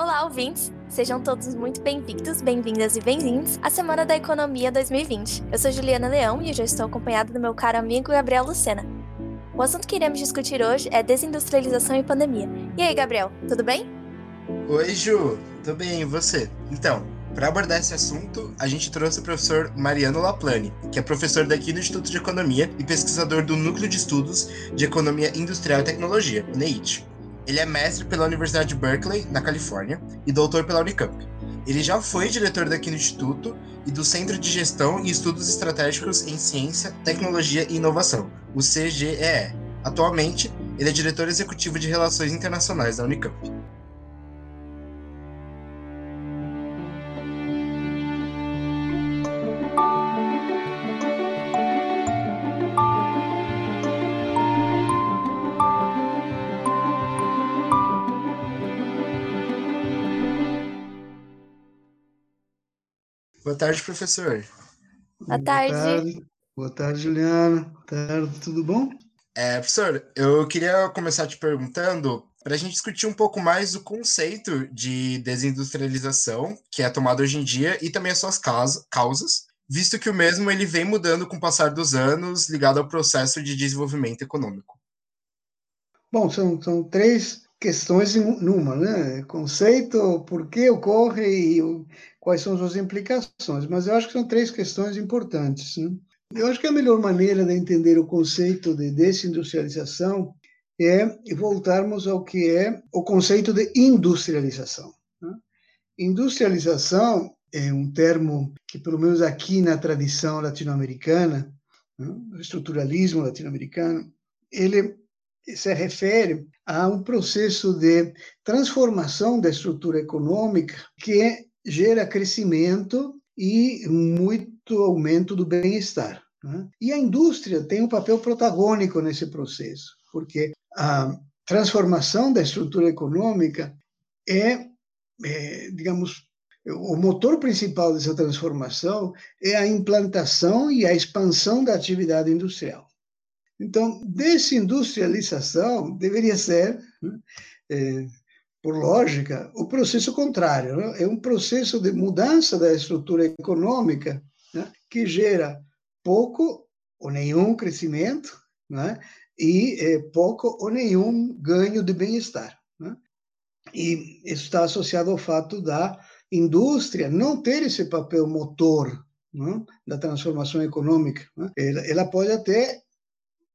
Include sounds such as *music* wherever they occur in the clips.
Olá, ouvintes! Sejam todos muito bem-vindos, bem-vindas e bem-vindos à Semana da Economia 2020. Eu sou Juliana Leão e já estou acompanhada do meu caro amigo Gabriel Lucena. O assunto que iremos discutir hoje é desindustrialização e pandemia. E aí, Gabriel, tudo bem? Oi, Ju, tudo bem, e você? Então, para abordar esse assunto, a gente trouxe o professor Mariano Laplane, que é professor daqui do Instituto de Economia e pesquisador do Núcleo de Estudos de Economia Industrial e Tecnologia, NEIT. Ele é mestre pela Universidade de Berkeley, na Califórnia, e doutor pela Unicamp. Ele já foi diretor daqui no Instituto e do Centro de Gestão e Estudos Estratégicos em Ciência, Tecnologia e Inovação, o CGEE. Atualmente, ele é diretor executivo de Relações Internacionais da Unicamp. Boa tarde, professor. Boa tarde. Boa tarde, Boa tarde Juliana. Boa tarde, tudo bom? É, professor, eu queria começar te perguntando para a gente discutir um pouco mais o conceito de desindustrialização que é tomado hoje em dia e também as suas causas, visto que o mesmo ele vem mudando com o passar dos anos ligado ao processo de desenvolvimento econômico. Bom, são, são três questões numa, né? Conceito, por que ocorre e quais são suas implicações. Mas eu acho que são três questões importantes. Né? Eu acho que a melhor maneira de entender o conceito de desindustrialização é voltarmos ao que é o conceito de industrialização. Né? Industrialização é um termo que, pelo menos aqui na tradição latino-americana, né? estruturalismo latino-americano, ele se refere a um processo de transformação da estrutura econômica que gera crescimento e muito aumento do bem-estar. Né? E a indústria tem um papel protagônico nesse processo, porque a transformação da estrutura econômica é, é digamos, o motor principal dessa transformação é a implantação e a expansão da atividade industrial. Então, desindustrialização deveria ser, né, é, por lógica, o processo contrário. Né? É um processo de mudança da estrutura econômica né, que gera pouco ou nenhum crescimento né, e é, pouco ou nenhum ganho de bem-estar. Né? E isso está associado ao fato da indústria não ter esse papel motor né, da transformação econômica. Né? Ela, ela pode até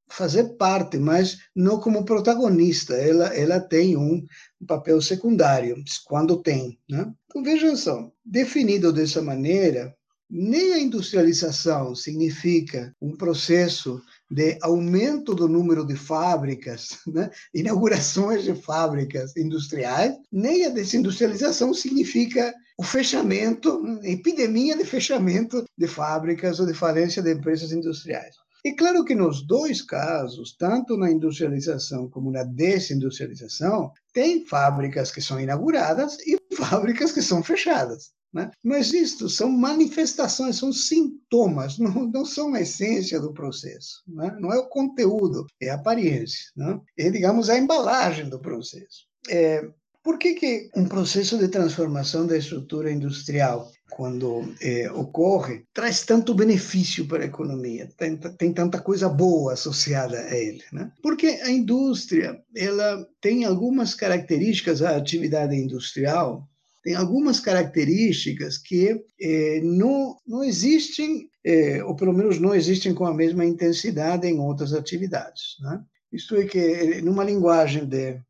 fazer parte, mas não como protagonista. Ela, ela tem um, papel secundário, quando tem. Né? Então, vejam só, definido dessa maneira, nem a industrialização significa um processo de aumento do número de fábricas, *laughs* né? inaugurações de fábricas industriais, nem a desindustrialização significa o fechamento, epidemia de fechamento de fábricas ou de falência de empresas industriais. E claro que nos dois casos, tanto na industrialização como na desindustrialização, tem fábricas que são inauguradas e *laughs* fábricas que são fechadas. Né? Mas isto são manifestações, são sintomas, *laughs* não, não são a essência do processo. Né? Não é o conteúdo, é a aparência. Né? É, digamos, a embalagem do processo. É, por que, que um processo de transformação da estrutura industrial quando é, ocorre, traz tanto benefício para a economia, tem, tem tanta coisa boa associada a ele. Né? Porque a indústria ela tem algumas características, a atividade industrial tem algumas características que é, não, não existem, é, ou pelo menos não existem com a mesma intensidade em outras atividades. Né? Isto é que, numa linguagem de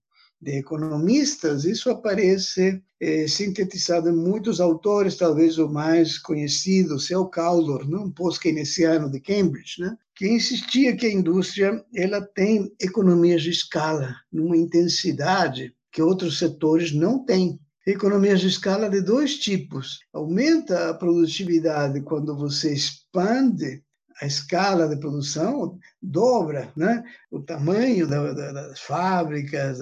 de economistas, isso aparece é, sintetizado em muitos autores, talvez o mais conhecido, seu Caldor, um pós-keynesiano de Cambridge, né? que insistia que a indústria ela tem economias de escala, numa intensidade que outros setores não têm. Economias de escala de dois tipos. Aumenta a produtividade quando você expande a escala de produção dobra né? o tamanho da, da, das fábricas.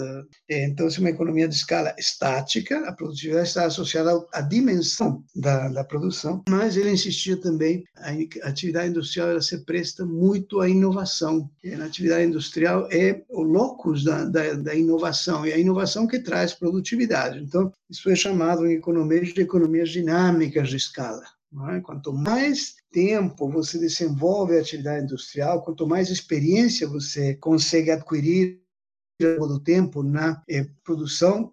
Então, é uma economia de escala estática, a produtividade está associada à dimensão da, da produção, mas ele insistia também, a atividade industrial ela se presta muito à inovação. Na atividade industrial é o locus da, da, da inovação, e a inovação que traz produtividade. Então, isso é chamado em economia de economias dinâmicas de escala. É? Quanto mais tempo você desenvolve a atividade industrial, quanto mais experiência você consegue adquirir ao longo do tempo na eh, produção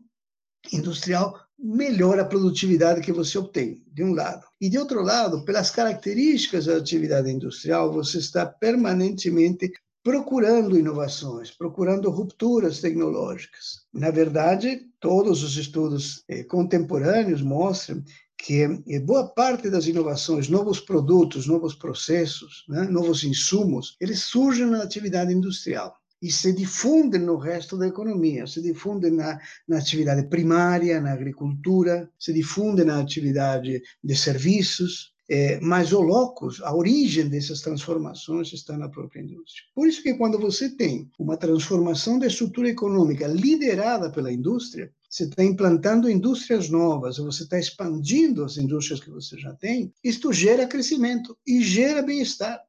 industrial, melhor a produtividade que você obtém, de um lado. E de outro lado, pelas características da atividade industrial, você está permanentemente procurando inovações, procurando rupturas tecnológicas. Na verdade, todos os estudos eh, contemporâneos mostram que eh, boa parte das inovações, novos produtos, novos processos, né, novos insumos, eles surgem na atividade industrial e se difundem no resto da economia, se difundem na, na atividade primária, na agricultura, se difundem na atividade de serviços, é, mas o locus, a origem dessas transformações está na própria indústria. Por isso que quando você tem uma transformação da estrutura econômica liderada pela indústria, você está implantando indústrias novas, você está expandindo as indústrias que você já tem, isto gera crescimento e gera bem-estar.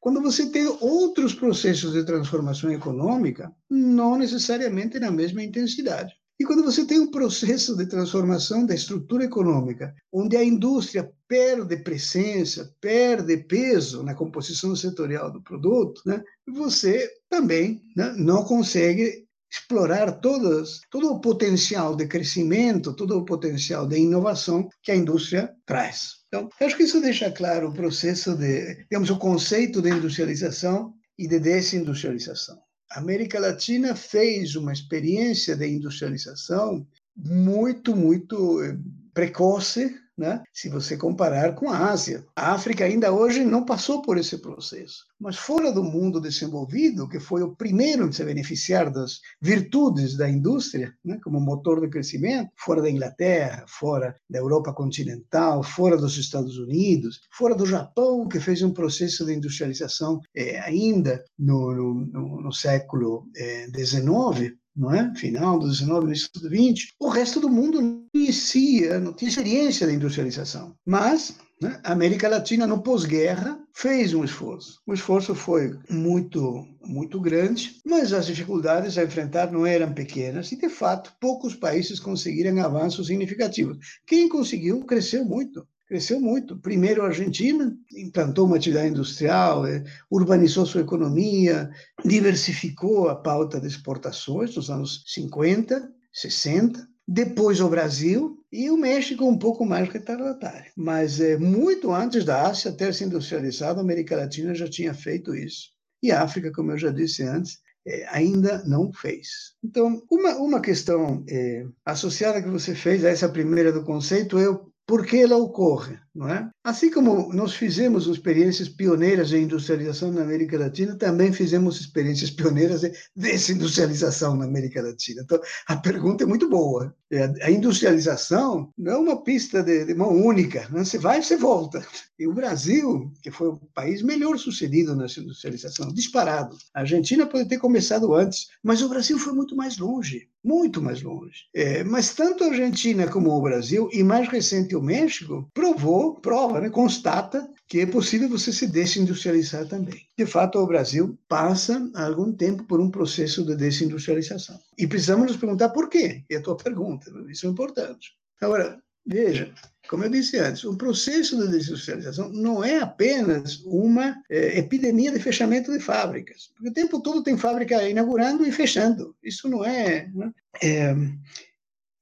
Quando você tem outros processos de transformação econômica, não necessariamente na mesma intensidade. E quando você tem um processo de transformação da estrutura econômica, onde a indústria perde presença, perde peso na composição setorial do produto, né, você também né, não consegue explorar todas, todo o potencial de crescimento, todo o potencial de inovação que a indústria traz. Então, acho que isso deixa claro o processo de, digamos, o conceito de industrialização e de desindustrialização. A América Latina fez uma experiência de industrialização muito, muito eh, precoce, né? se você comparar com a Ásia. A África ainda hoje não passou por esse processo. Mas fora do mundo desenvolvido, que foi o primeiro a se beneficiar das virtudes da indústria, né? como motor de crescimento, fora da Inglaterra, fora da Europa continental, fora dos Estados Unidos, fora do Japão, que fez um processo de industrialização é, ainda no, no, no século XIX, é, não é? Final do 19, início do 20, o resto do mundo não conhecia, não tinha experiência da industrialização. Mas né, a América Latina, no pós-guerra, fez um esforço. O esforço foi muito, muito grande, mas as dificuldades a enfrentar não eram pequenas e, de fato, poucos países conseguiram avanços significativos. Quem conseguiu cresceu muito cresceu muito. Primeiro, a Argentina implantou uma atividade industrial, é, urbanizou sua economia, diversificou a pauta de exportações nos anos 50, 60. Depois, o Brasil e o México um pouco mais retardatário. Mas é, muito antes da Ásia ter se industrializado, a América Latina já tinha feito isso. E a África, como eu já disse antes, é, ainda não fez. Então, uma, uma questão é, associada que você fez a essa primeira do conceito o por que ela ocorre, não é? Assim como nós fizemos experiências pioneiras de industrialização na América Latina, também fizemos experiências pioneiras de desindustrialização na América Latina. Então, a pergunta é muito boa. É, a industrialização não é uma pista de, de mão única, né? você vai e você volta. E o Brasil, que foi o país melhor sucedido nessa industrialização, disparado. A Argentina pode ter começado antes, mas o Brasil foi muito mais longe muito mais longe. É, mas tanto a Argentina como o Brasil, e mais recente o México, provou, prova, né, constata que é possível você se desindustrializar também. De fato, o Brasil passa há algum tempo por um processo de desindustrialização. E precisamos nos perguntar por quê. É a tua pergunta, isso é importante. Agora, veja, como eu disse antes, o processo de desindustrialização não é apenas uma é, epidemia de fechamento de fábricas, porque o tempo todo tem fábrica inaugurando e fechando. Isso não é. Né? É,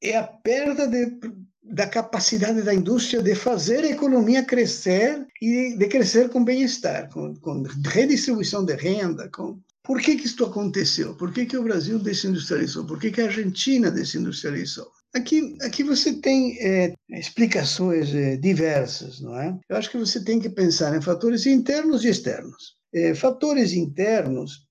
é a perda de, da capacidade da indústria de fazer a economia crescer e de crescer com bem-estar, com, com redistribuição de renda, com por que, que isso aconteceu? Por que, que o Brasil desindustrializou? Por que, que a Argentina desindustrializou? Aqui, aqui você tem é, explicações é, diversas, não é? Eu acho que você tem que pensar em fatores internos e externos. É, fatores internos,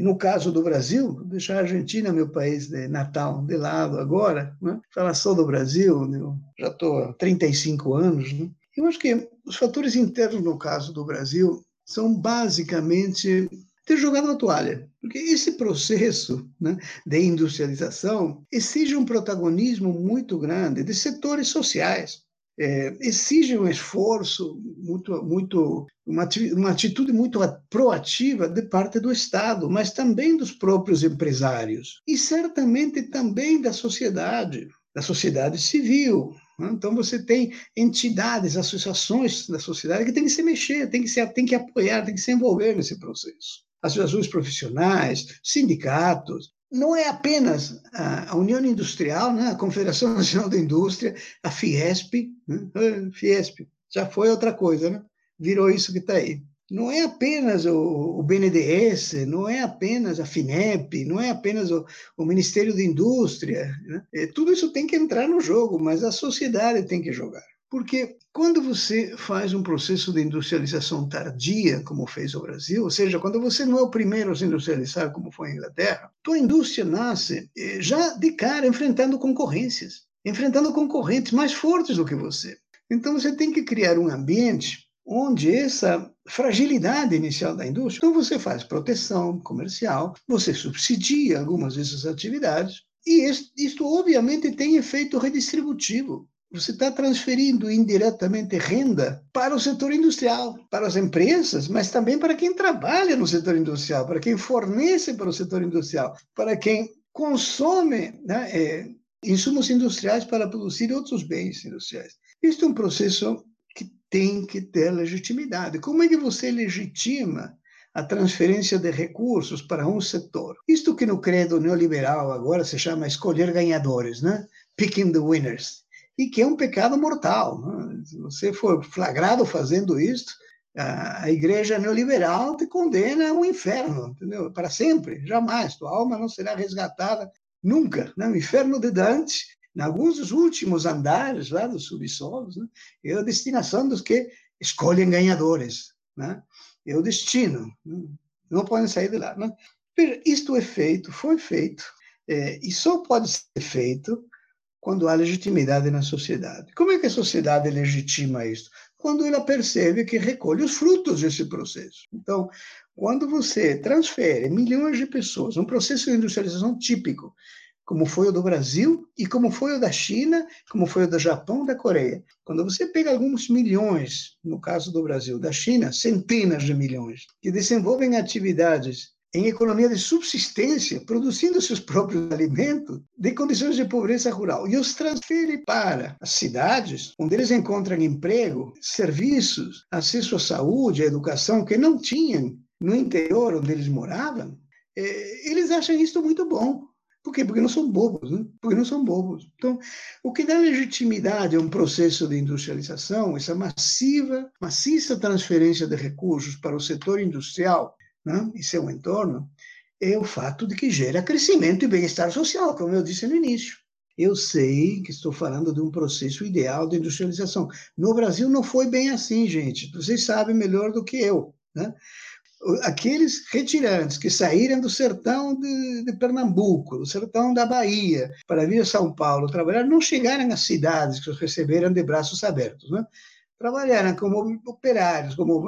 no caso do Brasil, deixar a Argentina, meu país de natal, de lado agora, né? falar só do Brasil, eu já estou há 35 anos, né? Eu acho que os fatores internos, no caso do Brasil, são basicamente ter jogado a toalha. Porque esse processo né, de industrialização exige um protagonismo muito grande de setores sociais. É, exige um esforço muito, muito uma, uma atitude muito proativa de parte do Estado, mas também dos próprios empresários e certamente também da sociedade, da sociedade civil. Né? Então você tem entidades, associações da sociedade que tem que se mexer, tem que se tem que apoiar, tem que se envolver nesse processo associações profissionais, sindicatos. Não é apenas a União Industrial, né? a Confederação Nacional da Indústria, a Fiesp, né? Fiesp, já foi outra coisa, né? virou isso que está aí. Não é apenas o, BNDES, não é apenas a FINEP, não é apenas o, o Ministério da Indústria. Né? É, tudo isso tem que entrar no jogo, mas a sociedade tem que jogar. Porque quando você faz um processo de industrialização tardia, como fez o Brasil, ou seja, quando você não é o primeiro a se industrializar, como foi a Inglaterra, tua indústria nasce eh, já de cara enfrentando concorrências, enfrentando concorrentes mais fortes do que você. Então você tem que criar um ambiente onde essa fragilidade inicial da indústria, então você faz proteção comercial, você subsidia algumas dessas atividades, e isto obviamente tem efeito redistributivo você está transferindo indiretamente renda para o setor industrial, para as empresas, mas também para quem trabalha no setor industrial, para quem fornece para o setor industrial, para quem consome né, é, insumos industriais para produzir outros bens industriais. Este é um processo que tem que ter legitimidade. Como é que você legitima a transferência de recursos para um setor? Isto que no credo neoliberal agora se chama escolher ganhadores, né? Picking the winners e que é um pecado mortal. Né? Se você for flagrado fazendo isso, a igreja neoliberal te condena ao inferno, entendeu? Para sempre, jamais. Tua alma não será resgatada nunca. Né? O inferno de Dante, em alguns dos últimos andares lá dos subsolos, né? é a destinação dos que escolhem ganhadores. Né? É o destino. Né? Não podem sair de lá. Né? Isto é feito, foi feito, é, e só pode ser feito quando há legitimidade na sociedade. Como é que a sociedade legitima isso? Quando ela percebe que recolhe os frutos desse processo. Então, quando você transfere milhões de pessoas, um processo de industrialização típico, como foi o do Brasil e como foi o da China, como foi o do Japão, da Coreia. Quando você pega alguns milhões, no caso do Brasil, da China, centenas de milhões, que desenvolvem atividades em economia de subsistência, produzindo seus próprios alimentos, de condições de pobreza rural, e os transfere para as cidades, onde eles encontram emprego, serviços, acesso à saúde, à educação, que não tinham no interior onde eles moravam, eh, eles acham isso muito bom. Por quê? Porque não são bobos, né? Porque não são bobos. Então, o que dá legitimidade a um processo de industrialização, essa massiva, maciça transferência de recursos para o setor industrial, né, e seu entorno, é o fato de que gera crescimento e bem-estar social, como eu disse no início. Eu sei que estou falando de um processo ideal de industrialização. No Brasil não foi bem assim, gente. Vocês sabem melhor do que eu. Né? Aqueles retirantes que saíram do sertão de, de, Pernambuco, do sertão da Bahia, para vir a São Paulo trabalhar, não chegaram às cidades que os receberam de braços abertos. Né? Trabalharam como operários, como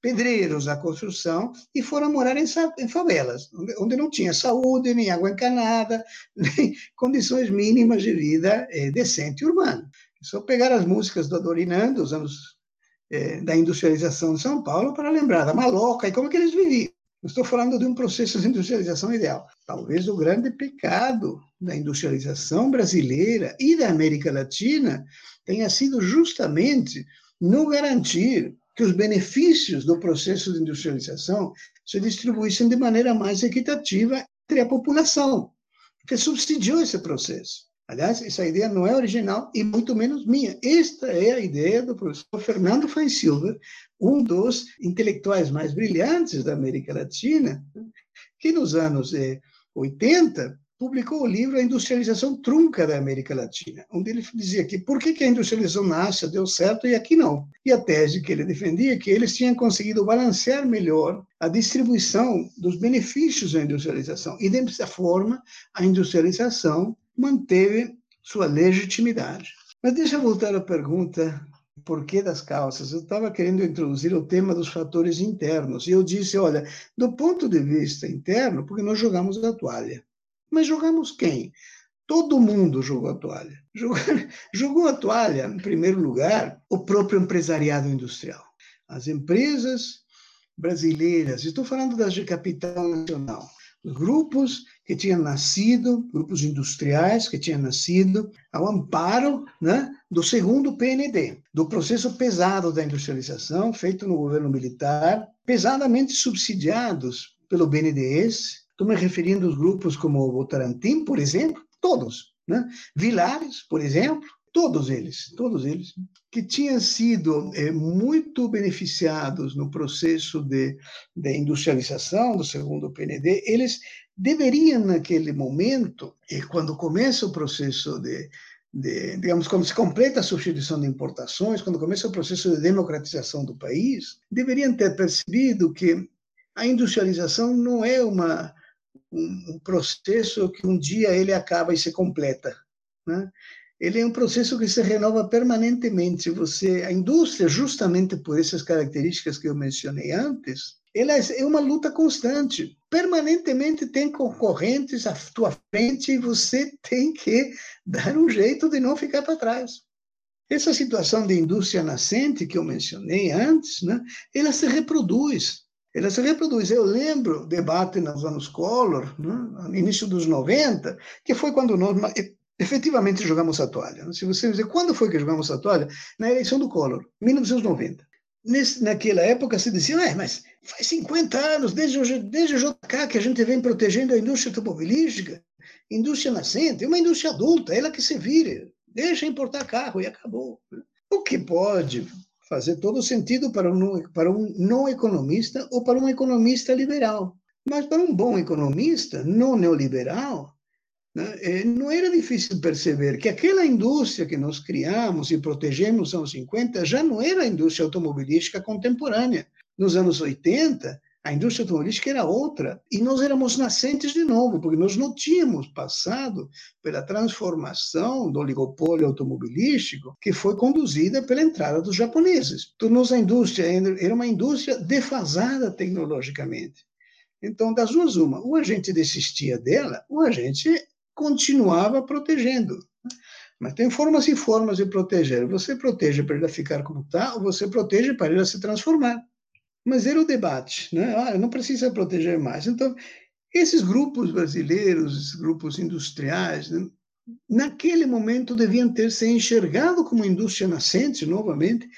pedreiros da construção e foram morar em, em favelas, onde não tinha saúde, nem água encanada, *laughs* nem condições mínimas de vida é, decente urbana. Só pegar as músicas do Adorinando, dos anos é, da industrialização de São Paulo, para lembrar da maloca e como que eles viviam. estou falando de um processo de industrialização ideal. Talvez o grande pecado da industrialização brasileira e da América Latina tenha sido justamente não garantir que os benefícios do processo de industrialização se distribuíssem de maneira mais equitativa entre a população, que subsidiou esse processo. Aliás, essa ideia não é original e muito menos minha. Esta é a ideia do professor Fernando Feinsilver, um dos intelectuais mais brilhantes da América Latina, que nos anos 80 eh, publicou o livro A Industrialização Trunca da América Latina, onde ele dizia que por que, a industrialização na Ásia deu certo e aqui não. E a tese que ele defendia é que eles tinham conseguido balancear melhor a distribuição dos benefícios da industrialização. E, dessa forma, a industrialização manteve sua legitimidade. Mas deixa eu voltar à pergunta porquê das causas. Eu estava querendo introduzir o tema dos fatores internos. E eu disse, olha, do ponto de vista interno, porque nós jogamos a toalha. Mas jogamos quem? Todo mundo jogou a toalha. *laughs* Jogou, jogou a toalha, em primeiro lugar, o próprio empresariado industrial. As empresas brasileiras, estou falando das de capital nacional, grupos que tinham nascido, grupos industriais que tinham nascido ao amparo né, do segundo PND, do processo pesado da industrialização feito no governo militar, pesadamente subsidiados pelo BNDES. Estou me referindo aos grupos como o Votorantim, por exemplo, todos. Né? Vilares, por exemplo, todos eles, todos eles, que tinham sido é, muito beneficiados no processo de, de industrialização do segundo PND, eles deveriam, naquele momento, e quando começa o processo de, de, digamos, quando se completa a substituição de importações, quando começa o processo de democratização do país, deveriam ter percebido que a industrialização não é uma, um processo que um dia ele acaba e se completa. Né? Ele é um processo que se renova permanentemente. Você, a indústria, justamente por essas características que eu mencionei antes, ela é uma luta constante. Permanentemente tem concorrentes à tua frente e você tem que dar um jeito de não ficar para trás. Essa situação de indústria nascente que eu mencionei antes, né, ela se reproduz. Ela se reproduz. Eu lembro debate nos anos Collor, né, início dos 90, que foi quando nós efetivamente jogamos a toalha. Se você dizer quando foi que jogamos a toalha, na eleição do Collor, 1990. Nesse, naquela época se dizia, é, mas faz 50 anos, desde o, desde o JK, que a gente vem protegendo a indústria automobilística, indústria nascente, uma indústria adulta, ela que se vire, deixa importar carro e acabou. O que pode fazer todo sentido para um, para um não economista ou para um economista liberal. Mas para um bom economista não neoliberal, né, é, não era difícil perceber que aquela indústria que nós criamos e protegemos nos anos 50 já não era a indústria automobilística contemporânea. Nos anos 80, a indústria automobilística era outra. E nós éramos nascentes de novo, porque nós não tínhamos passado pela transformação do oligopólio automobilístico que foi conduzida pela entrada dos japoneses. Então, nossa indústria era uma indústria defasada tecnologicamente. Então, das duas, uma, ou a gente desistia dela, ou a gente continuava protegendo. Mas tem formas e formas de proteger. Você protege para ela ficar como está, ou você protege para ela se transformar. Mas era o debate, né? Ah, não precisa proteger mais. Então, esses grupos brasileiros, esses grupos industriais, né? naquele momento deviam ter se enxergado como indústria nascente novamente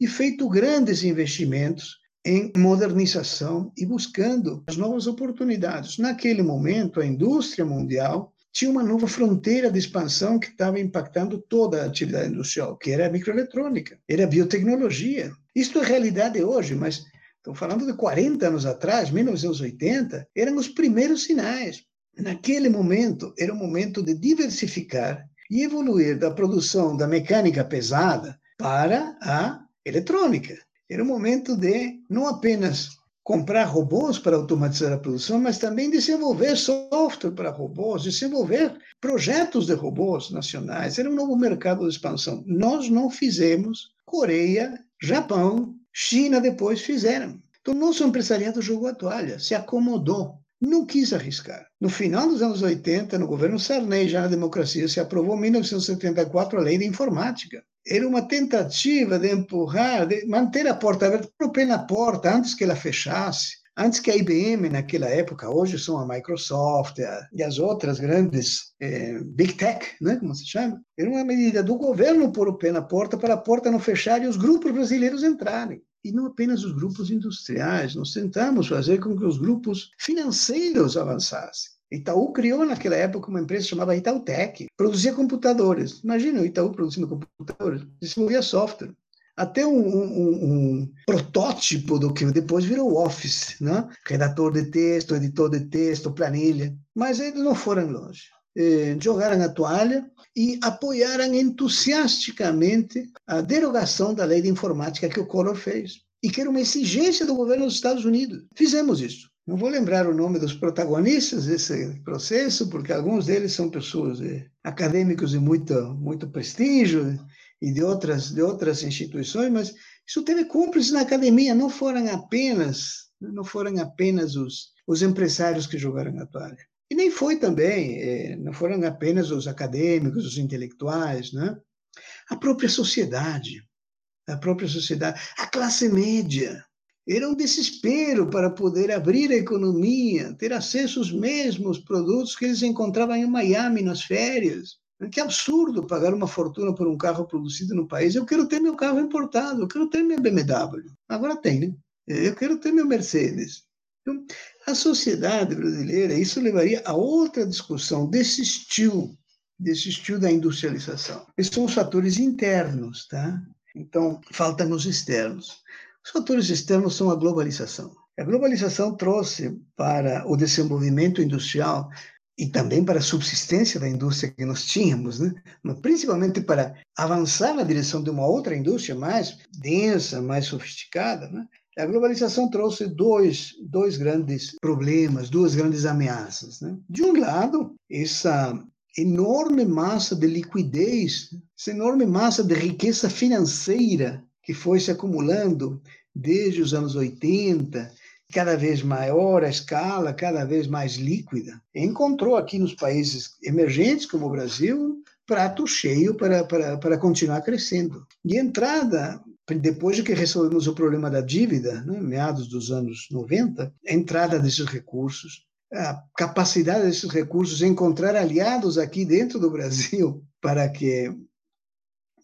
e feito grandes investimentos em modernização e buscando as novas oportunidades. Naquele momento, a indústria mundial tinha uma nova fronteira de expansão que estava impactando toda a atividade industrial, que era a microeletrônica, era a biotecnologia. Isto é realidade hoje, mas estou falando de 40 anos atrás, 1980, eram os primeiros sinais. Naquele momento, era o momento de diversificar e evoluir da produção da mecânica pesada para a eletrônica. Era o momento de não apenas comprar robôs para automatizar a produção, mas também desenvolver software para robôs, desenvolver projetos de robôs nacionais. Era um novo mercado de expansão. Nós não fizemos, Coreia, Japão, China depois fizeram. Então, nosso empresariado jogou a toalha, se acomodou, não quis arriscar. No final dos anos 80, no governo Sarney, já na democracia, se aprovou em 1974 a lei de informática era uma tentativa de empurrar, de manter a porta aberta, o pé na porta antes que ela fechasse, antes que a IBM naquela época, hoje são a Microsoft e as outras grandes eh, Big Tech, né, como se chama, era uma medida do governo pôr o pé na porta para a porta não fechar e os grupos brasileiros entrarem. E não apenas os grupos industriais, nós tentamos fazer com que os grupos financeiros avançassem. Itaú criou naquela época uma empresa chamada Itautec, produzia computadores. Imagina o Itaú produzindo computadores, desenvolvia software. Até um, um, um, protótipo do que depois virou Office, né? redator de texto, editor de texto, planilha. Mas eles não foram longe. Eh, jogaram a toalha e apoiaram entusiasticamente a derogação da lei de informática que o Collor fez e que era uma exigência do governo dos Estados Unidos. Fizemos isso. Não vou lembrar o nome dos protagonistas desse processo, porque alguns deles são pessoas eh, acadêmicos de muito, muito prestígio, e de outras, de outras instituições, mas isso teve cúmplices na academia, não foram apenas, não foram apenas os, os empresários que jogaram a toalha. E nem foi também, é, não foram apenas os acadêmicos, os intelectuais, né? A própria sociedade, a própria sociedade, a classe média. Era um desespero para poder abrir a economia, ter acesso aos mesmos produtos que eles encontravam em Miami nas férias. Que absurdo pagar uma fortuna por um carro produzido no país. Eu quero ter meu carro importado, eu quero ter minha BMW. Agora tem, né? Eu quero ter meu Mercedes. Então, a sociedade brasileira, isso levaria a outra discussão, desistiu, desistiu da industrialização. Esses são os fatores internos, tá? Então, faltam os externos. Os fatores externos são a globalização. A globalização trouxe para o desenvolvimento industrial e também para a subsistência da indústria que nós tínhamos, né? mas principalmente para avançar na direção de uma outra indústria mais densa, mais sofisticada, né? A globalização trouxe dois, dois grandes problemas, duas grandes ameaças. Né? De um lado, essa enorme massa de liquidez, essa enorme massa de riqueza financeira que foi se acumulando desde os anos 80, cada vez maior a escala, cada vez mais líquida, encontrou aqui nos países emergentes, como o Brasil, prato cheio para, para, para continuar crescendo. De entrada, depois de que resolvemos o problema da dívida, né, meados dos anos 90, a entrada desses recursos, a capacidade desses recursos encontrar aliados aqui dentro do Brasil *laughs* para que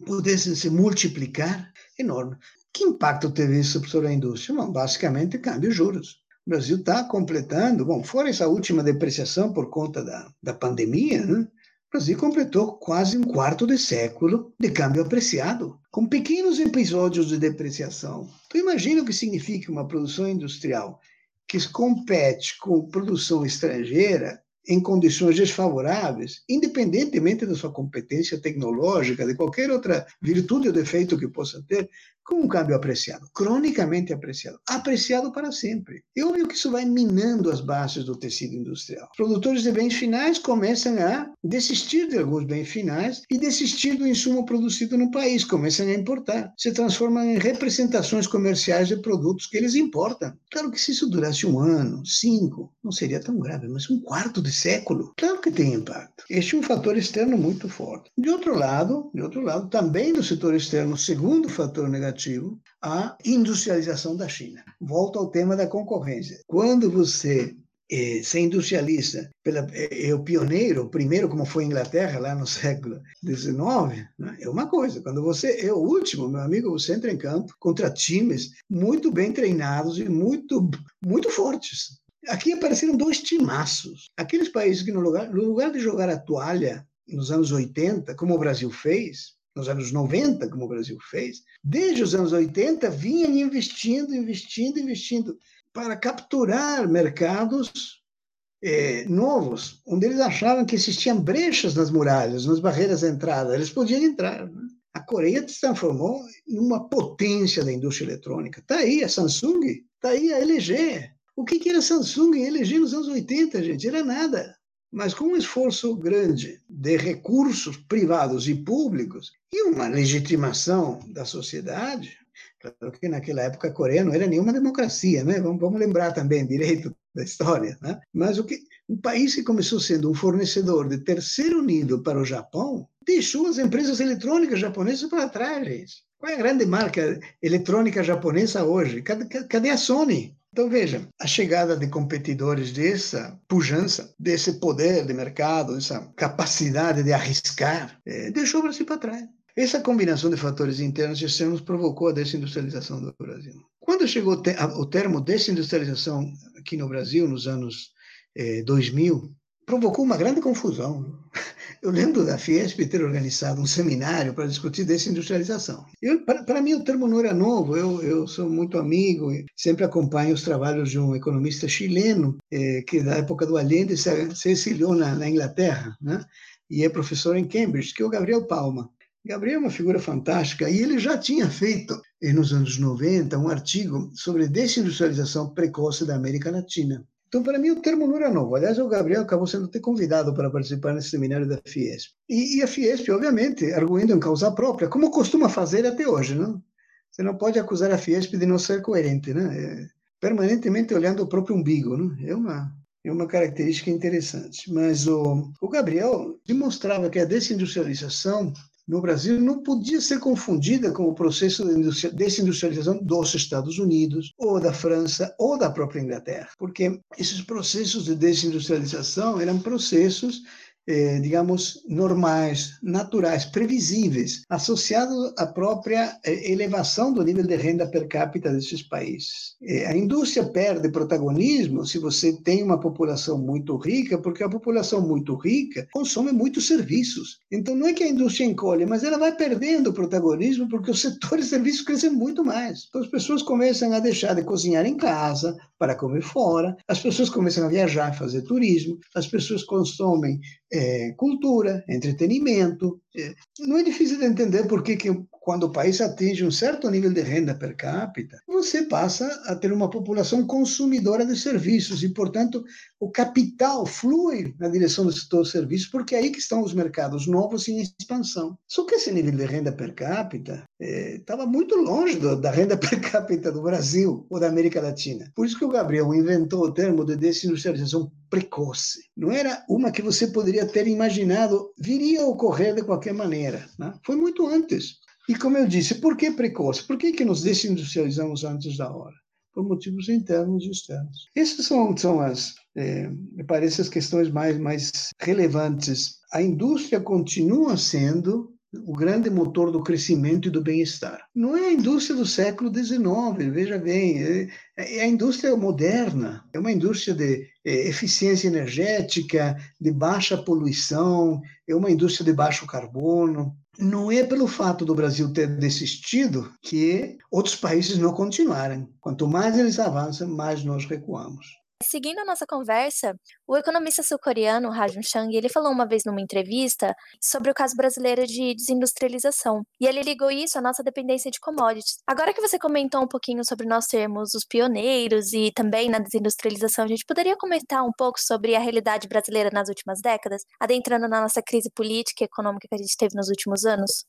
pudessem se multiplicar, enorme. Que impacto teve isso sobre a indústria? Bom, basicamente, câmbio de juros. O Brasil está completando, bom, fora essa última depreciação por conta da, da pandemia, né? O Brasil completou quase um quarto de século de câmbio apreciado, com pequenos episódios de depreciação. Então, imagina o que significa uma produção industrial que compete com produção estrangeira em condições desfavoráveis, independentemente da sua competência tecnológica, de qualquer outra virtude ou defeito que possa ter, com um câmbio apreciado, cronicamente apreciado, apreciado para sempre. É óbvio que isso vai minando as bases do tecido industrial. Os produtores de bens finais começam a desistir de alguns bens finais e desistir do insumo produzido no país, começam a importar, se transformam em representações comerciais de produtos que eles importam. Claro que se isso durasse um ano, cinco, não seria tão grave, mas um quarto de século, claro que tem impacto. Este é um fator externo muito forte. De outro lado, de outro lado, também do setor externo, segundo fator negativo a industrialização da China. Volto ao tema da concorrência. Quando você eh, se industrializa, pela, é, é, o pioneiro, primeiro, como foi a Inglaterra lá no *laughs* século XIX, né, é uma coisa. Quando você é o último, meu amigo, você entra em campo contra times muito bem treinados e muito, muito fortes. Aqui apareceram dois timaços. Aqueles países que, no lugar, no lugar de jogar a toalha nos anos 80, como o Brasil fez, nos anos 90, como o Brasil fez, desde os anos 80, vinha investindo, investindo, investindo para capturar mercados eh, novos, onde eles achavam que existiam brechas nas muralhas, nas barreiras de entrada, eles podiam entrar. Né? A Coreia se transformou em uma potência da indústria eletrônica. Está aí a Samsung, está aí a LG. O que, que era Samsung e LG nos anos 80, gente? Era nada mas com um esforço grande de recursos privados e públicos e uma legitimação da sociedade. Claro que naquela época a Coreia não era nenhuma democracia, né? Vamos, vamos lembrar também direito da história, né? Mas o que um país que começou sendo um fornecedor de terceiro nível para o Japão deixou as empresas eletrônicas japonesas para trás, gente. Qual é a grande marca eletrônica japonesa hoje? Cadê, cadê a Sony? Então, veja, a chegada de competidores dessa pujança, desse poder de mercado, essa capacidade de arriscar, é, deixou o Brasil para trás. Essa combinação de fatores internos e externos provocou a desindustrialização do Brasil. Quando chegou o termo desindustrialização aqui no Brasil, nos anos eh, 2000, provocou uma grande confusão. Eu lembro da Fiesp ter organizado um seminário para discutir desindustrialização. Para mim, o termo não era novo, eu, eu sou muito amigo sempre acompanho os trabalhos de um economista chileno, eh, que da época do Allende se, se exiliou na, na Inglaterra, né? e é professor em Cambridge, que é o Gabriel Palma. Gabriel é uma figura fantástica e ele já tinha feito, nos anos 90, um artigo sobre desindustrialização precoce da América Latina. Então, para mim, o termo não era novo. Aliás, o Gabriel acabou sendo até convidado para participar nesse seminário da Fiesp. E, e a Fiesp, obviamente, arguindo em causa própria, como costuma fazer até hoje, não? Você não pode acusar a Fiesp de não ser coerente, né? É, permanentemente olhando o próprio umbigo, não? É uma é uma característica interessante. Mas o, o Gabriel demonstrava que a desindustrialização no Brasil não podia ser confundida com o processo de desindustrialização dos Estados Unidos, ou da França, ou da própria Inglaterra, porque esses processos de desindustrialização eram processos eh, digamos, normais, naturais, previsíveis, associados à própria eh, elevação do nível de renda per capita desses países. Eh, a indústria perde protagonismo se você tem uma população muito rica, porque a população muito rica consome muitos serviços. Então, não é que a indústria encolhe, mas ela vai perdendo protagonismo porque os setores de serviços crescem muito mais. Então, as pessoas começam a deixar de cozinhar em casa para comer fora, as pessoas começam a viajar, fazer turismo, as pessoas consomem é, cultura, entretenimento. É, não é difícil de entender por que, que quando o país atinge um certo nível de renda per capita, você passa a ter uma população consumidora de serviços e, portanto, o capital flui na direção do setor serviços, porque é aí que estão os mercados novos em expansão. Só que esse nível de renda per capita estava é, muito longe do, da renda *laughs* per capita do Brasil ou da América Latina. Por isso que o Gabriel inventou o termo de desindustrialização precoce. Não era uma que você poderia ter imaginado viria a ocorrer de qualquer maneira. Né? Foi muito antes. E como eu disse, por que precoce? Por que, que nos desindustrializamos antes da hora? Por motivos internos e externos. Essas são, são as, é, me parece, as questões mais, mais relevantes. A indústria continua sendo o grande motor do crescimento e do bem-estar. Não é a indústria do século XIX, veja bem, é, é a indústria moderna, é uma indústria de é, eficiência energética, de baixa poluição, é uma indústria de baixo carbono, não é pelo fato do Brasil ter desistido que outros países não continuarem. Quanto mais eles avançam, mais nós recuamos. Seguindo a nossa conversa, o economista sul-coreano Rajun Chang, ele falou uma vez numa entrevista sobre o caso brasileiro de desindustrialização, e ele ligou isso à nossa dependência de commodities. Agora que você comentou um pouquinho sobre nós sermos os pioneiros e também na desindustrialização, a gente poderia comentar um pouco sobre a realidade brasileira nas últimas décadas, adentrando na nossa crise política e econômica que a gente teve nos últimos anos?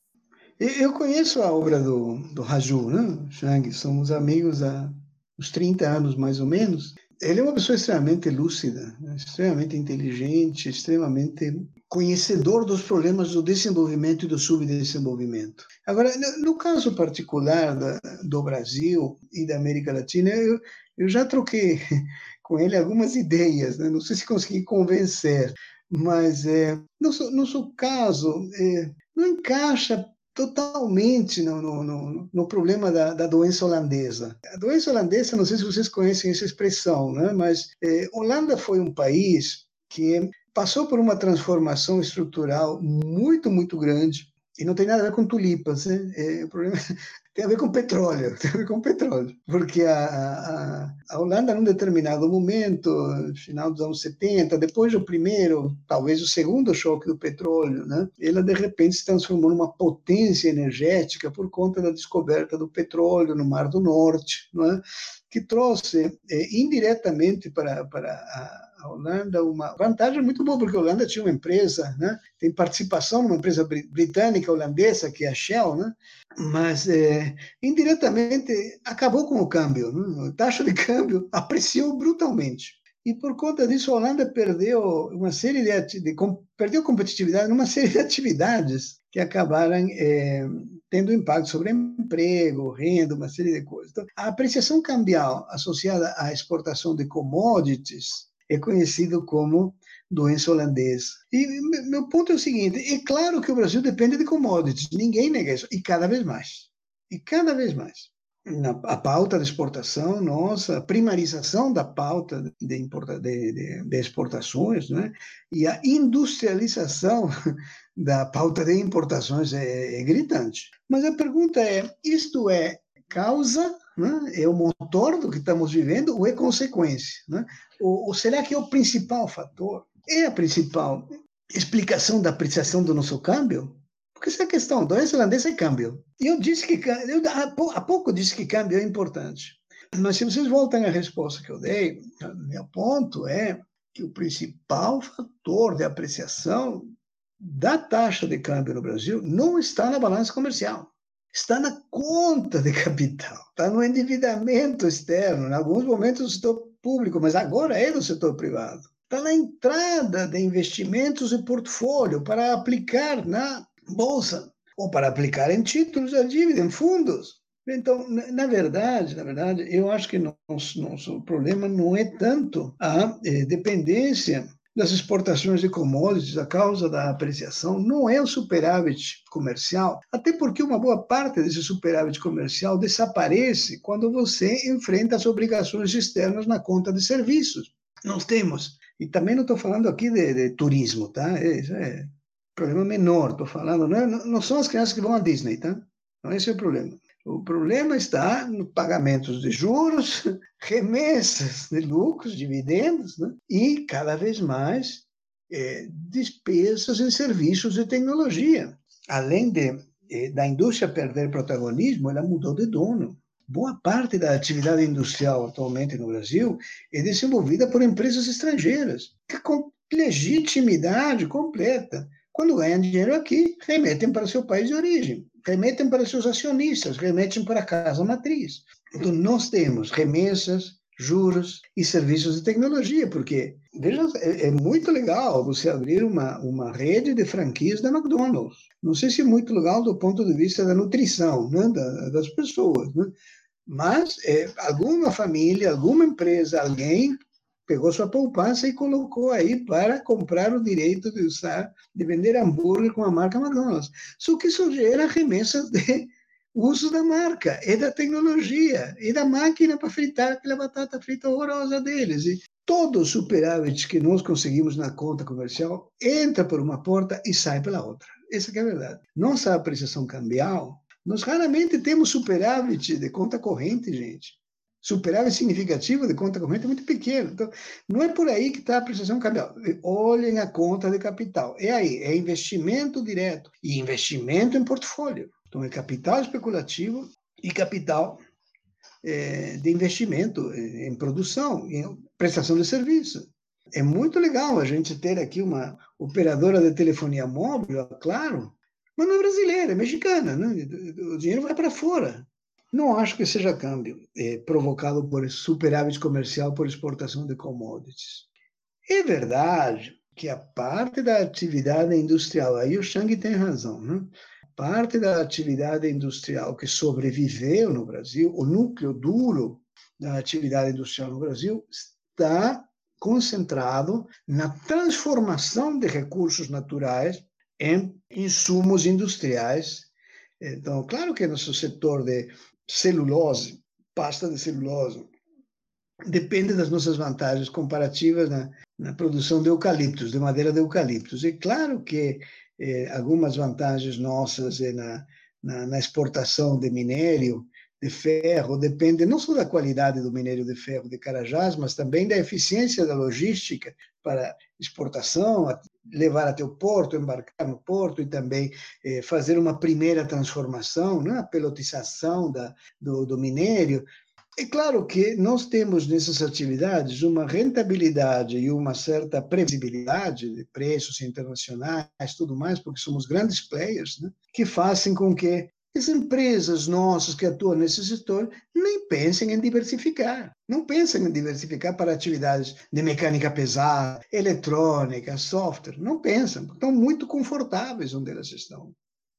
Eu conheço a obra do, do Raju, né? Chang, somos amigos há uns 30 anos mais ou menos, ele é uma pessoa extremamente lúcida, extremamente inteligente, extremamente conhecedor dos problemas do desenvolvimento e do subdesenvolvimento. Agora, no caso particular da, do Brasil e da América Latina, eu, eu já troquei *laughs* com ele algumas ideias, né? não sei se consegui convencer, mas é, no, no seu caso, é, não encaixa totalmente no, no, no, no problema da, da, doença holandesa. A doença holandesa, não sei se vocês conhecem essa expressão, né? mas é, Holanda foi um país que passou por uma transformação estrutural muito, muito grande, e não tem nada a ver com tulipas, né? É, o problema tem a ver com petróleo, *laughs* tem a ver com petróleo. Porque a, a, a Holanda, num determinado momento, final dos anos 70, depois do primeiro, talvez o segundo choque do petróleo, né? ela de repente se transformou numa potência energética por conta da descoberta do petróleo no Mar do Norte, né? que trouxe é, indiretamente para, para a a Holanda uma vantagem muito boa, porque a Holanda tinha uma empresa, né? tem participação numa empresa britânica holandesa, que é a Shell, né? mas é, indiretamente acabou com o câmbio. Né? A taxa de câmbio apreciou brutalmente. E por conta disso, a Holanda perdeu uma série de, de perdeu competitividade numa série de atividades que acabaram é, tendo impacto sobre emprego, renda, uma série de coisas. Então, a apreciação cambial associada à exportação de commodities é conhecido como doença holandesa. E meu ponto é o seguinte: é claro que o Brasil depende de commodities, ninguém nega isso, e cada vez mais. E cada vez mais. Na, a pauta de exportação, nossa, a primarização da pauta de, importa, de, de, de exportações, né? e a industrialização *laughs* da pauta de importações é, é gritante. Mas a pergunta é: isto é causa né? é o motor do que estamos vivendo ou é consequência? Né? Ou, ou, será que é o principal fator? É a principal explicação da apreciação do nosso câmbio? Porque essa é a questão, doença holandesa é câmbio. Eu disse que, eu há pouco disse que câmbio é importante. Mas se vocês voltam à resposta que eu dei, meu ponto é que o principal fator de apreciação da taxa de câmbio no Brasil não está na balança comercial, está na conta de capital, está no endividamento externo, em alguns momentos do setor público, mas agora é do setor privado. Está na entrada de investimentos e portfólio para aplicar na bolsa ou para aplicar em títulos de dívida, em fundos. Então, na verdade, na verdade, eu acho que nosso, nosso problema não é tanto a eh, dependência das exportações de commodities a causa da apreciação, não é o superávit comercial, até porque uma boa parte desse superávit comercial desaparece quando você enfrenta as obrigações externas na conta de serviços. Nós temos, e também não estou falando aqui de, de turismo, tá? É, é problema menor, estou falando, não, é, não são as crianças que vão à Disney, tá? Não esse é o problema. O problema está no pagamentos de juros, *laughs* remessas de lucros, dividendos, né? e cada vez mais é, despesas em serviços de tecnologia. Além de, é, da indústria perder protagonismo, ela mudou de dono. Boa parte da atividade industrial atualmente no Brasil é desenvolvida por empresas estrangeiras, que com legitimidade completa, quando ganham dinheiro aqui, remetem para seu país de origem remetem para seus acionistas, remetem para a casa matriz. Então, nós temos remessas, juros e serviços de tecnologia, porque, veja, é, é, muito legal você abrir uma, uma rede de franquias da McDonald's. Não sei se é muito legal do ponto de vista da nutrição né, da, das pessoas, né? mas é, alguma família, alguma empresa, alguém pegou sua poupança e colocou aí para comprar o direito de usar, de vender hambúrguer com a marca McDonald's. Só que isso gera remessas de uso da marca, e da tecnologia, e da máquina para fritar aquela batata frita horrorosa deles. E todo o superávit que nós conseguimos na conta comercial entra por uma porta e sai pela outra. Essa é a verdade. Nossa apreciação cambial, nós raramente temos superávit de conta corrente, gente superávit significativo de conta corrente é muito pequeno. Então, não é por aí que está a apreciação cambial. Olhem a conta de capital. É aí, é investimento direto e investimento em portfólio. Então, é capital especulativo e capital é, de investimento em produção, em prestação de serviço. É muito legal a gente ter aqui uma operadora de telefonia móvel, claro, mas não é brasileira, é mexicana. Né? O dinheiro vai para fora. Não acho que seja câmbio é, provocado por superávit comercial por exportação de commodities. É verdade que a parte da atividade industrial, aí o Chang tem razão, né? parte da atividade industrial que sobreviveu no Brasil, o núcleo duro da atividade industrial no Brasil, está concentrado na transformação de recursos naturais em insumos industriais. Então, claro que nosso setor de celulose, pasta de celulose, depende das nossas vantagens comparativas na, na produção de eucaliptos, de madeira de eucaliptos. E claro que eh, algumas vantagens nossas eh, na, na, na, exportação de minério, de ferro, depende não só da qualidade do minério de ferro de Carajás, mas também da eficiência da logística para exportação, levar até o porto, embarcar no porto e também eh, fazer uma primeira transformação, né? a pelotização da, do, do minério. É claro que nós temos nessas atividades uma rentabilidade e uma certa previsibilidade de preços internacionais, tudo mais, porque somos grandes players, né? que fazem com que as empresas nossas que atuam nesse setor nem pensem em diversificar. Não pensam em diversificar para atividades de mecânica pesada, eletrônica, software. Não pensam. Estão muito confortáveis onde elas estão.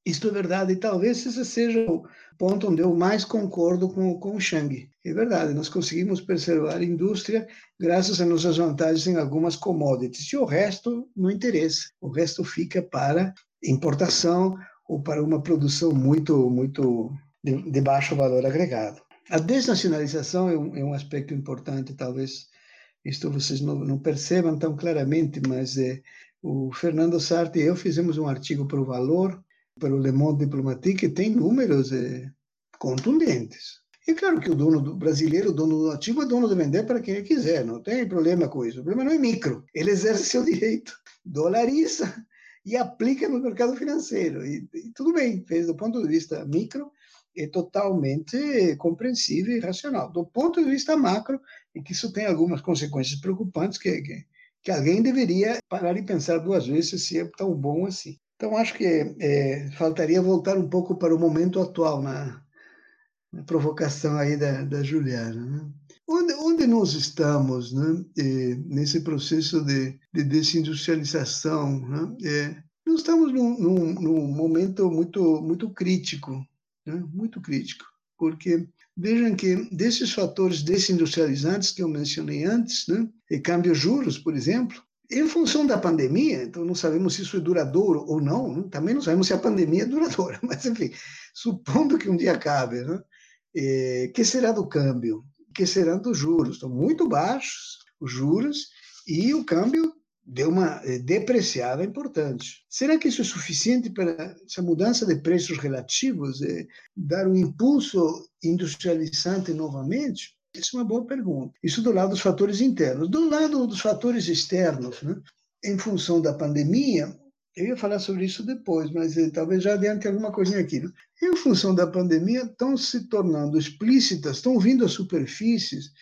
Isto é verdade, e talvez esse seja o ponto onde eu mais concordo com, com o Shang. É verdade, nós conseguimos preservar a indústria graças a nossas vantagens em algumas commodities, e o resto não interessa. O resto fica para importação ou para uma produção muito, muito de, de baixo valor agregado. A desnacionalização é um, é um aspecto importante, talvez isto vocês não, não percebam tão claramente, mas é, o Fernando Sartre e eu fizemos um artigo para o Valor, para o Le Monde Diplomatique, que tem números é, contundentes. É claro que o dono do brasileiro, o dono do ativo, é dono de vender para quem ele quiser, não tem problema com isso. O problema não é micro, ele exerce seu direito, dolariza e aplica no mercado financeiro. E, e, tudo bem, fez do ponto de vista micro, é totalmente compreensível e racional. Do ponto de vista macro, e que isso tem algumas consequências preocupantes que, que, que alguém deveria parar e pensar duas vezes se é tão bom assim. Então, acho que é, faltaria voltar um pouco para o momento atual na, na provocação aí da, da Juliana. Né? Onde, onde nós estamos né, é, nesse processo de, de desindustrialização? Né? É, nós estamos num, num, num, momento muito, muito crítico, né? muito crítico, porque vejam que desses fatores desindustrializantes que eu mencionei antes, né, e câmbio juros, por exemplo, em função da pandemia, então não sabemos se isso é duradouro ou não, né? também não sabemos se a pandemia é duradoura, *laughs* mas enfim, supondo que um dia acabe, né? É, que será do câmbio? Que serão dos juros? Estão muito baixos os juros e o câmbio deu uma é, depreciada importante. Será que isso é suficiente para essa mudança de preços relativos, é, dar um impulso industrializante novamente? Isso é uma boa pergunta. Isso do lado dos fatores internos. Do lado dos fatores externos, né? em função da pandemia, eu ia falar sobre isso depois, mas eh, talvez já adiante alguma coisinha aqui. Né? Em função da pandemia, estão se tornando explícitas, estão vindo às superfícies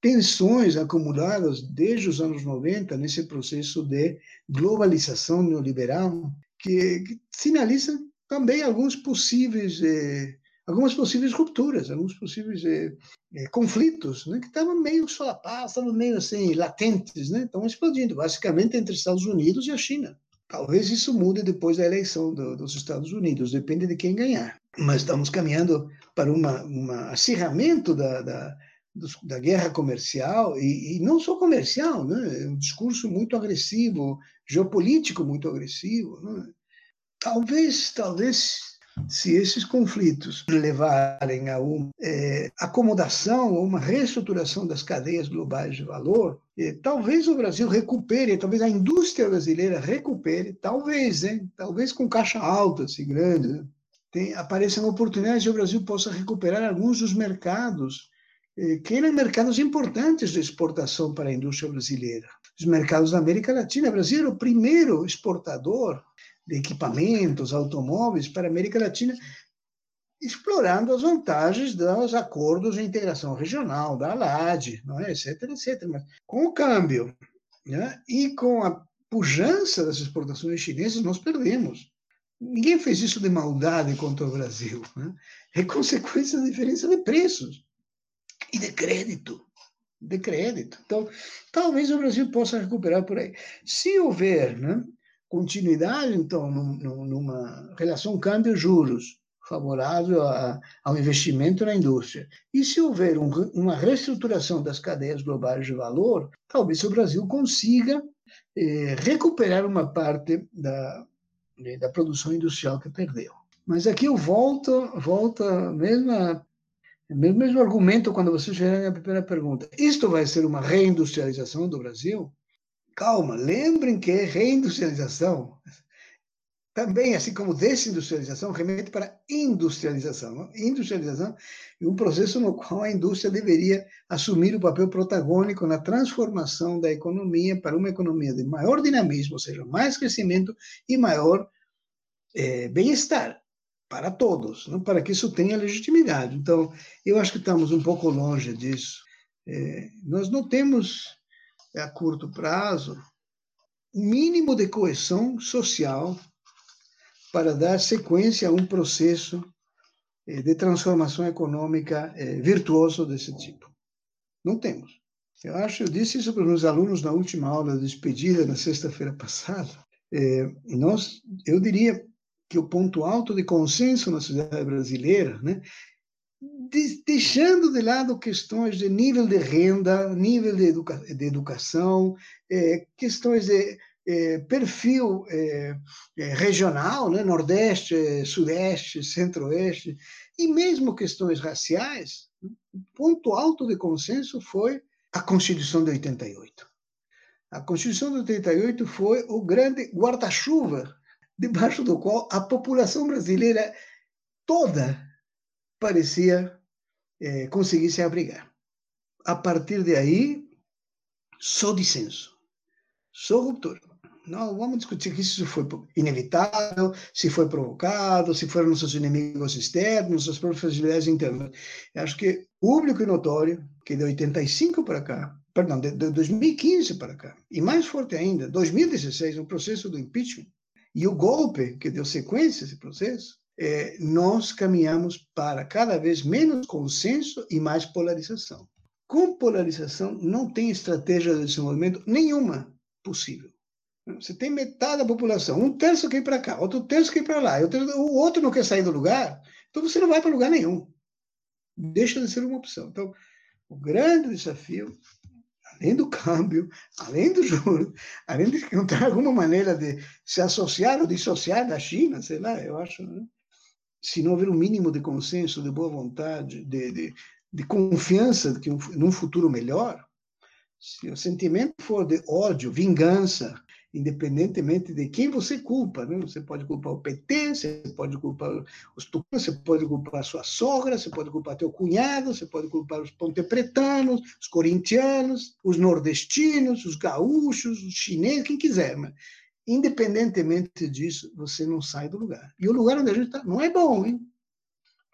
tensões acumuladas desde os anos 90 nesse processo de globalização neoliberal, que, que sinaliza também alguns possíveis eh, algumas possíveis rupturas, alguns possíveis é, é, conflitos, né, que estavam meio solapados, estavam meio assim, latentes, né, estão explodindo, basicamente entre Estados Unidos e a China. Talvez isso mude depois da eleição do, dos Estados Unidos, depende de quem ganhar. Mas estamos caminhando para um acirramento da, da, da guerra comercial, e, e, não só comercial, né, um discurso muito agressivo, geopolítico muito agressivo. Né. Talvez, talvez se esses conflitos levarem a uma é, acomodação, a uma reestruturação das cadeias globais de valor, é, talvez o Brasil recupere, talvez a indústria brasileira recupere, talvez, hein? talvez com caixa alta, assim, grande, né? Tem, apareçam oportunidades e o Brasil possa recuperar alguns dos mercados é, que eram mercados importantes de exportação para a indústria brasileira. Os mercados da América Latina. O Brasil era o primeiro exportador de equipamentos, automóveis para a América Latina, explorando as vantagens dos acordos de integração regional, da ALAD, não é? etc, etc. Mas com o câmbio né? e com a pujança das exportações chinesas, nós perdemos. Ninguém fez isso de maldade contra o Brasil. Né? É consequência da diferença de preços e de crédito. De crédito. Então, talvez o Brasil possa recuperar por aí. Se houver né, continuidade, então, numa relação câmbio-juros favorável a, ao investimento na indústria. E se houver um, uma reestruturação das cadeias globais de valor, talvez o Brasil consiga eh, recuperar uma parte da, da produção industrial que perdeu. Mas aqui eu volto, volto mesmo mesmo, argumento quando você fizer a primeira pergunta. Isto vai ser uma reindustrialização do Brasil? Calma, lembrem que reindustrialização também, assim como desindustrialização, remete para industrialização. Industrialização é um processo no qual a indústria deveria assumir o papel protagônico na transformação da economia para uma economia de maior dinamismo, ou seja, mais crescimento e maior é, bem-estar para todos, não? para que isso tenha legitimidade. Então, eu acho que estamos um pouco longe disso. É, nós não temos a curto prazo, mínimo de coesão social para dar sequência a um processo eh, de transformação econômica eh, virtuoso desse tipo. Não temos. Eu acho, eu disse isso para os meus alunos na última aula de despedida, na sexta-feira passada. É, nós, eu diria que o ponto alto de consenso na sociedade brasileira né, deixando de lado questões de nível de renda, nível de, educa de educação, é, questões de é, perfil é, regional, né, Nordeste, Sudeste, Centro-Oeste, e mesmo questões raciais, o ponto alto de consenso foi a Constituição de 88. A Constituição de 88 foi o grande guarda-chuva debaixo do qual a população brasileira toda parecia é, conseguir se abrigar. A partir de aí, só dissenso, só ruptura. Não vamos discutir que isso foi inevitável, se foi provocado, se foram nossos inimigos externos, próprias fragilidades internas. Eu acho que público e notório, que de 85 para cá, perdão, de, de 2015 para cá, e mais forte ainda, 2016, o processo do impeachment, e o golpe que deu sequência a esse processo, é, nós caminhamos para cada vez menos consenso e mais polarização. Com polarização, não tem estratégia de desenvolvimento nenhuma possível. Você tem metade da população, um terço quer ir para cá, outro terço quer ir para lá, o outro não quer sair do lugar, então você não vai para lugar nenhum. Deixa de ser uma opção. Então, o grande desafio, além do câmbio, além do juro, além de encontrar alguma maneira de se associar ou dissociar da China, sei lá, eu acho, né? Se não houver um mínimo de consenso, de boa vontade, de, de, de confiança de que um, num futuro melhor, se o sentimento for de ódio, vingança, independentemente de quem você culpa. Né? Você pode culpar o PT, você pode culpar os tucanos, você pode culpar sua sogra, você pode culpar teu cunhado, você pode culpar os pontepretanos, os corintianos, os nordestinos, os gaúchos, os chineses, quem quiser. Mas, independentemente disso, você não sai do lugar. E o lugar onde a gente está não é bom, hein?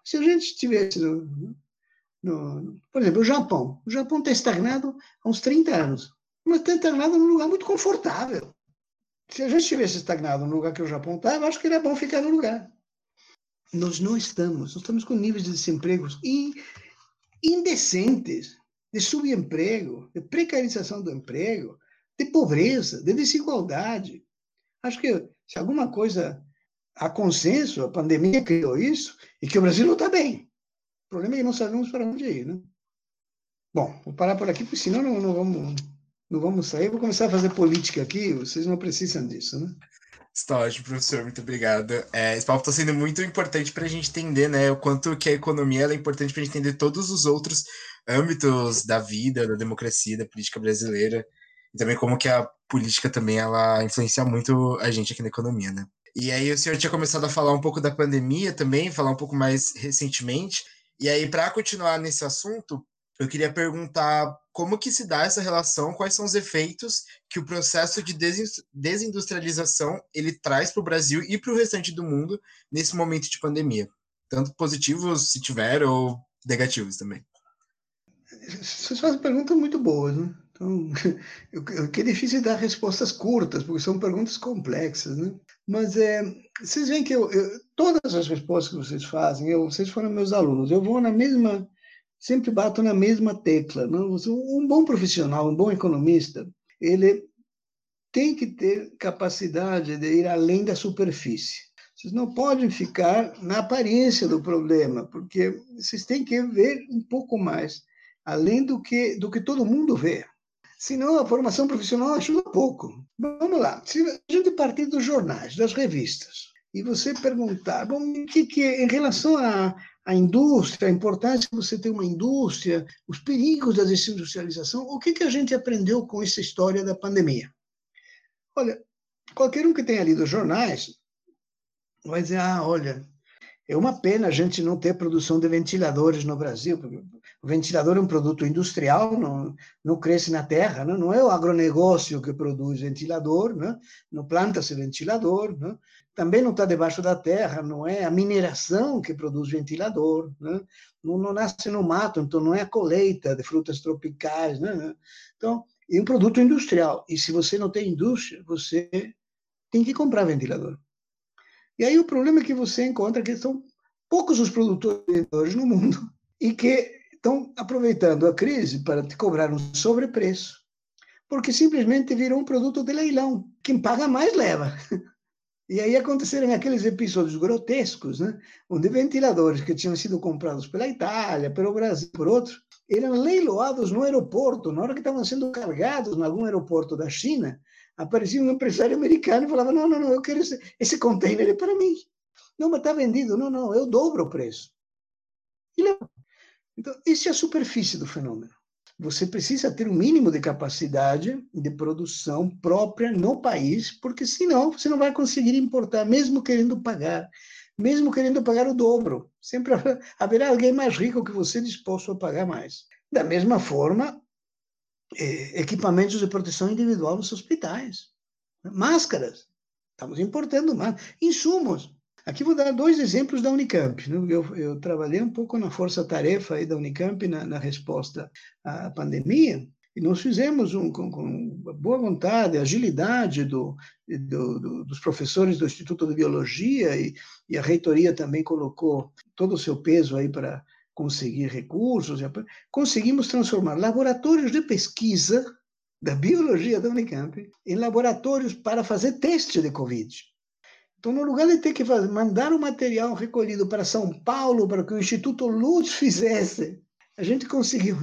Se a gente estivesse no, no, por exemplo, o Japão. O Japão está estagnado há uns 30 anos, mas está estagnado num lugar muito confortável. Se a gente estivesse estagnado no lugar que o Japão está, eu acho que era bom ficar no lugar. Nós não estamos. Nós estamos com níveis de desemprego indecentes, de subemprego, de precarização do emprego, de pobreza, de desigualdade. Acho que se alguma coisa há consenso, a pandemia criou isso, e que o Brasil não está bem. O problema é que não sabemos para onde ir, né? Bom, vou parar por aqui, porque senão não, não vamos não vamos sair, vou começar a fazer política aqui, vocês não precisam disso, né? Está professor, muito obrigado. É, esse papo está sendo muito importante para a gente entender, né, o quanto que a economia é importante para a gente entender todos os outros âmbitos da vida, da democracia, da política brasileira, e também como que a política também ela influencia muito a gente aqui na economia, né? E aí o senhor tinha começado a falar um pouco da pandemia também, falar um pouco mais recentemente, e aí para continuar nesse assunto, eu queria perguntar como que se dá essa relação, quais são os efeitos que o processo de desindustrialização ele traz para o Brasil e para o restante do mundo nesse momento de pandemia, tanto positivos se tiver ou negativos também. Vocês fazem perguntas muito boas, né? Então, *laughs* que é difícil dar respostas curtas, porque são perguntas complexas, né? Mas é, vocês veem que eu, eu, todas as respostas que vocês fazem, eu, vocês foram meus alunos, eu vou na mesma sempre bato na mesma tecla. Não? Um bom profissional, um bom economista, ele tem que ter capacidade de ir além da superfície. Vocês não podem ficar na aparência do problema, porque vocês têm que ver um pouco mais, além do que, do que todo mundo vê. Senão a formação profissional ajuda pouco. Vamos lá, se a gente partir dos jornais, das revistas, e você perguntar, bom, que, que em relação a, a indústria, a importância de você ter uma indústria, os perigos da desindustrialização, o que, que a gente aprendeu com essa história da pandemia? Olha, qualquer um que tenha lido jornais vai dizer, ah, olha, é uma pena a gente não ter produção de ventiladores no Brasil, o ventilador é um produto industrial, não, não cresce na terra, não, não é o agronegócio que produz ventilador, né? não planta-se ventilador, né? também não está debaixo da terra, não é a mineração que produz ventilador, né? não, não, nasce no mato, então não é a colheita de frutas tropicais. Né? Então, é um produto industrial, e se você não tem indústria, você tem que comprar ventilador. E aí o problema é que você encontra que são poucos os produtores no mundo e que estão aproveitando a crise para te cobrar um sobrepreço, porque simplesmente virou um produto de leilão. Quem paga mais leva. *laughs* E aí aconteceram aqueles episódios grotescos, né? onde ventiladores que tinham sido comprados pela Itália, pelo Brasil, por outros, eram leiloados no aeroporto, na hora que estavam sendo carregados em algum aeroporto da China, aparecia um empresário americano e falava: Não, não, não, eu quero esse, esse container é para mim. Não, mas está vendido. Não, não, eu dobro o preço. Então, essa é a superfície do fenômeno. Você precisa ter um mínimo de capacidade de produção própria no país, porque senão você não vai conseguir importar, mesmo querendo pagar, mesmo querendo pagar o dobro. Sempre *laughs* haverá alguém mais rico que você disposto a pagar mais. Da mesma forma, equipamentos de proteção individual nos hospitais. Máscaras. Estamos importando mais. Insumos. Aqui vou dar dois exemplos da Unicamp. Né? Eu, eu trabalhei um pouco na força-tarefa aí da Unicamp na, na resposta à pandemia, e nós fizemos um, com, com boa vontade, agilidade do, do, do, dos professores do Instituto de Biologia, e, e, a reitoria também colocou todo o seu peso aí para conseguir recursos. Conseguimos transformar laboratórios de pesquisa da biologia da Unicamp em laboratórios para fazer teste de Covid. Então, no lugar de ter que fazer, mandar o material recolhido para São Paulo para que o Instituto Luz fizesse, a gente conseguiu.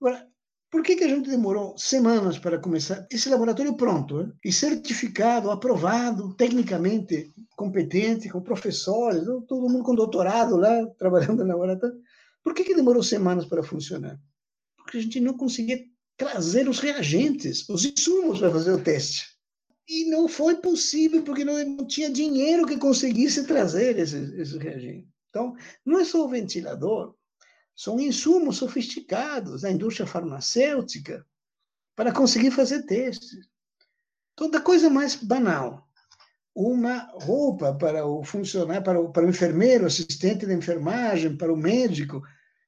Agora, por que, que a gente demorou semanas para começar? Esse laboratório pronto, hein? e certificado, aprovado, tecnicamente competente, com professores, todo mundo com doutorado lá, trabalhando no laboratório. Por que, que demorou semanas para funcionar? Porque a gente não conseguia trazer os reagentes, os insumos para fazer o teste. E não foi possível, porque não, não tinha dinheiro que conseguisse trazer esses, reagentes. Então, não é só o ventilador, são insumos sofisticados da indústria farmacêutica para conseguir fazer testes. Toda coisa mais banal. Uma roupa para o funcionário, para o, para o enfermeiro, assistente de enfermagem, para o médico,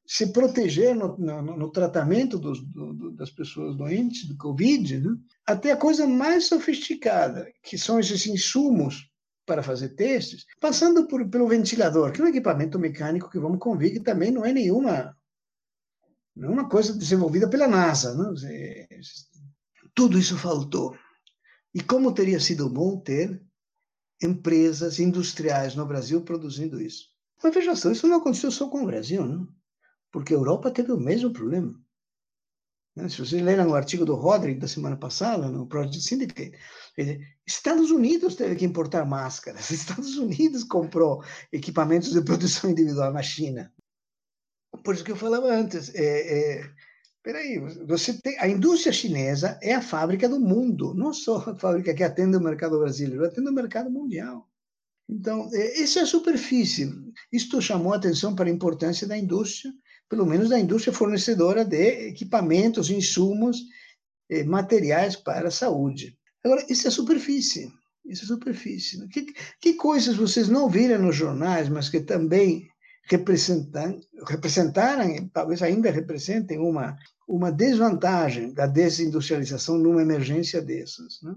se proteger no, no, no tratamento dos, do, das pessoas doentes do Covid, né? até a coisa mais sofisticada, que são esses insumos para fazer testes, passando por, pelo ventilador, que é um equipamento mecânico que vamos convir que também não é nenhuma, nenhuma coisa desenvolvida pela NASA. Não? Tudo isso faltou. E como teria sido bom ter empresas industriais no Brasil produzindo isso? Mas veja só, isso não aconteceu só com o Brasil, não? Porque a Europa teve o mesmo problema. Né? Se vocês leram o artigo do Roderick da semana passada, no Project Syndicate, Estados Unidos teve que importar máscaras, *laughs* Estados Unidos comprou equipamentos de produção individual na China. Por isso que eu falava antes, é, é, peraí, você tem, a indústria chinesa é a fábrica do mundo, não só a fábrica que atende o mercado brasileiro, atende o mercado mundial. Então, é, essa é a superfície. Isto chamou a atenção para a importância da indústria pelo menos da indústria fornecedora de equipamentos, insumos, eh, materiais para a saúde. Agora, isso é superfície. Isso é superfície. Né? Que, que coisas vocês não viram nos jornais, mas que também representam, representaram, talvez ainda representem uma, uma desvantagem da desindustrialização numa emergência dessas. Né?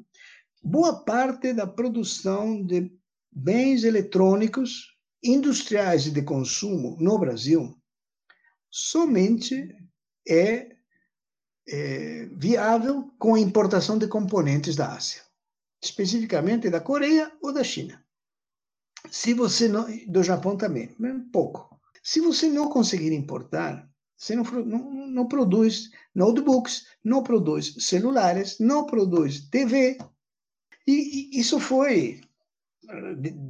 Boa parte da produção de bens eletrônicos industriais e de consumo no Brasil somente é, é viável com a importação de componentes da Ásia, especificamente da Coreia ou da China. Se você não, do Japão também, pouco. Se você não conseguir importar, você não, não, não produz notebooks, não produz celulares, não produz TV. E, e isso foi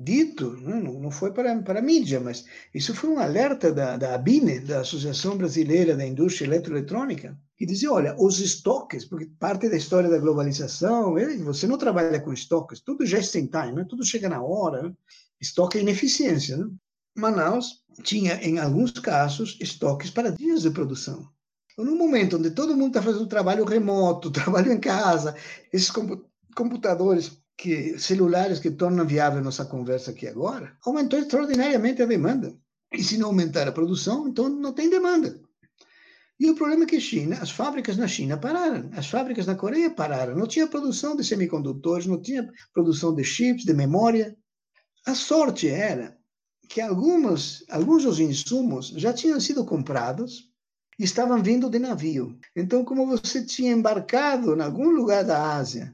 dito, né? não foi para, para a mídia, mas isso foi um alerta da, da ABINE, da Associação Brasileira da Indústria Eletroeletrônica, que dizia, olha, os estoques, porque parte da história da globalização, é, você não trabalha com estoques, tudo just in time, né? tudo chega na hora, né? estoque é ineficiência. Né? Manaus tinha, em alguns casos, estoques para dias de produção. Então, no momento onde todo mundo está fazendo trabalho remoto, *laughs* trabalho em casa, esses computadores que celulares que tornam viável nossa conversa aqui agora, aumentou extraordinariamente a demanda. E se não aumentar a produção, então não tem demanda. E o problema é que China, as fábricas na China pararam, as fábricas na Coreia pararam, não tinha produção de semicondutores, não tinha produção de chips, de memória. A sorte era que algumas, alguns dos insumos já tinham sido comprados e estavam vindo de navio. Então, como você tinha embarcado em algum lugar da Ásia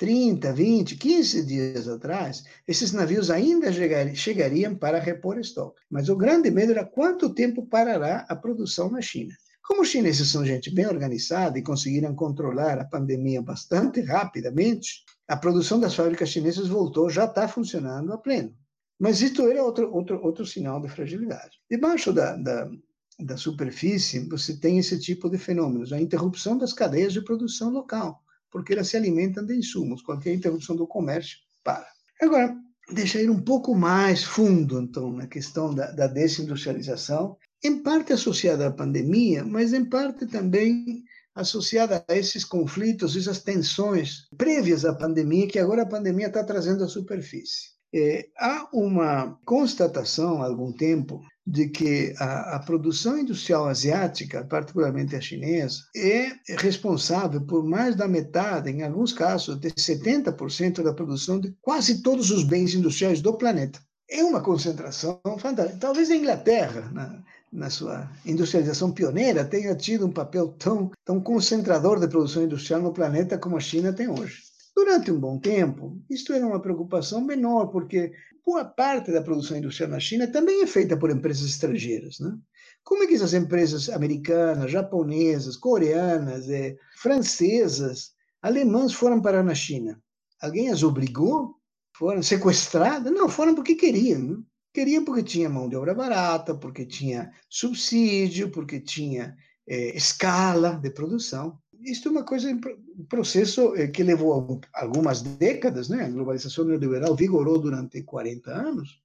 30, 20, 15 dias atrás, esses navios ainda chegariam para repor estoque. Mas o grande medo era quanto tempo parará a produção na China. Como os chineses são gente bem organizada e conseguiram controlar a pandemia bastante rapidamente, a produção das fábricas chinesas voltou, já está funcionando a pleno. Mas isso era outro, outro, outro sinal de fragilidade. Debaixo da, da, da superfície, você tem esse tipo de fenômenos, a interrupção das cadeias de produção local porque elas se alimentam de insumos. Qualquer interrupção do comércio, para. Agora, deixa ir um pouco mais fundo, então, na questão da, da desindustrialização, em parte associada à pandemia, mas em parte também associada a esses conflitos, essas tensões prévias à pandemia, que agora a pandemia está trazendo à superfície. É, há uma constatação há algum tempo de que a, a, produção industrial asiática, particularmente a chinesa, é responsável por mais da metade, em alguns casos, de 70% da produção de quase todos os bens industriais do planeta. É uma concentração fantástica. Talvez a Inglaterra, na, na sua industrialização pioneira, tenha tido um papel tão, tão concentrador de produção industrial no planeta como a China tem hoje. Durante um bom tempo, isto era uma preocupação menor, porque boa parte da produção industrial na China também é feita por empresas estrangeiras. Né? Como é que essas empresas americanas, japonesas, coreanas, é, francesas, alemãs foram parar na China? Alguém as obrigou? Foram sequestradas? Não, foram porque queriam. Né? Queriam porque tinha mão de obra barata, porque tinha subsídio, porque tinha é, escala de produção isso é uma coisa, um processo eh, que levou algumas décadas, né? A globalização neoliberal vigorou durante 40 anos.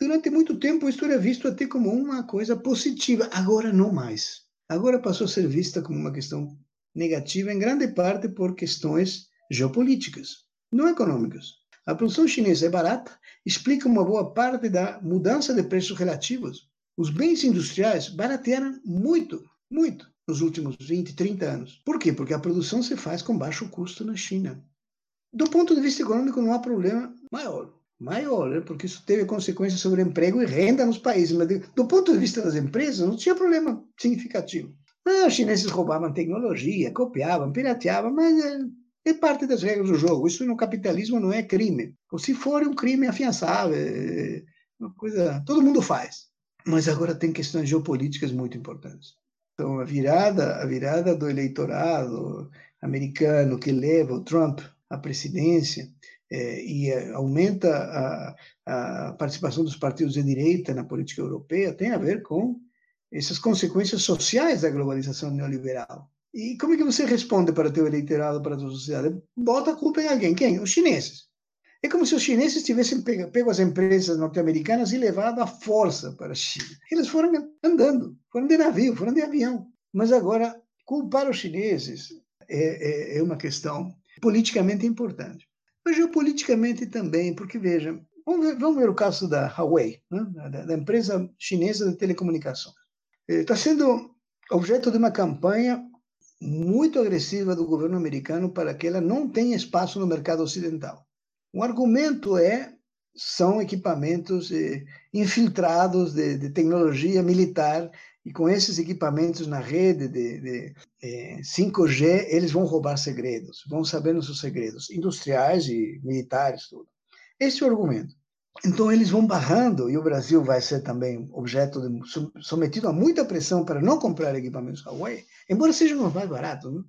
Durante muito tempo, isso era visto até como uma coisa positiva. Agora, não mais. Agora passou a ser vista como uma questão negativa, em grande parte por questões geopolíticas, não econômicas. A produção chinesa é barata, explica uma boa parte da mudança de preços relativos. Os bens industriais baratearam muito, muito nos últimos 20, 30 anos. Por quê? Porque a produção se faz com baixo custo na China. Do ponto de vista econômico, não há problema maior. Maior, né? porque isso teve consequências sobre emprego e renda nos países. Mas do ponto de vista das empresas, não tinha problema significativo. Ah, os chineses roubavam tecnologia, copiavam, pirateavam, mas é, é, parte das regras do jogo. Isso no capitalismo não é crime. Ou se for, é um crime afiançável. É uma coisa. Todo mundo faz. Mas agora tem questões geopolíticas muito importantes. Então, a virada, a virada do eleitorado americano que leva o Trump à presidência é, e é, aumenta a, a participação dos partidos de direita na política europeia tem a ver com essas consequências sociais da globalização neoliberal. E como é que você responde para o teu eleitorado, para a tua sociedade? Bota a culpa em alguém. Quem? Os chineses. É como se os chineses tivessem pego, pego as empresas norte-americanas e levado à força para a China. Eles foram andando, foram de navio, foram de avião. Mas agora, culpar os chineses é, é, é uma questão politicamente importante. Mas geopoliticamente também, porque veja, vamos ver, vamos ver o caso da Huawei, né? da, da, empresa chinesa de telecomunicações. Está sendo objeto de uma campanha muito agressiva do governo americano para que ela não tenha espaço no mercado ocidental. O argumento é são equipamentos eh, infiltrados de, de, tecnologia militar e com esses equipamentos na rede de, de eh, 5G eles vão roubar segredos, vão saber os segredos industriais e militares tudo. Esse é o argumento. Então eles vão barrando e o Brasil vai ser também objeto de, submetido a muita pressão para não comprar equipamentos Huawei, embora sejam mais baratos. Né?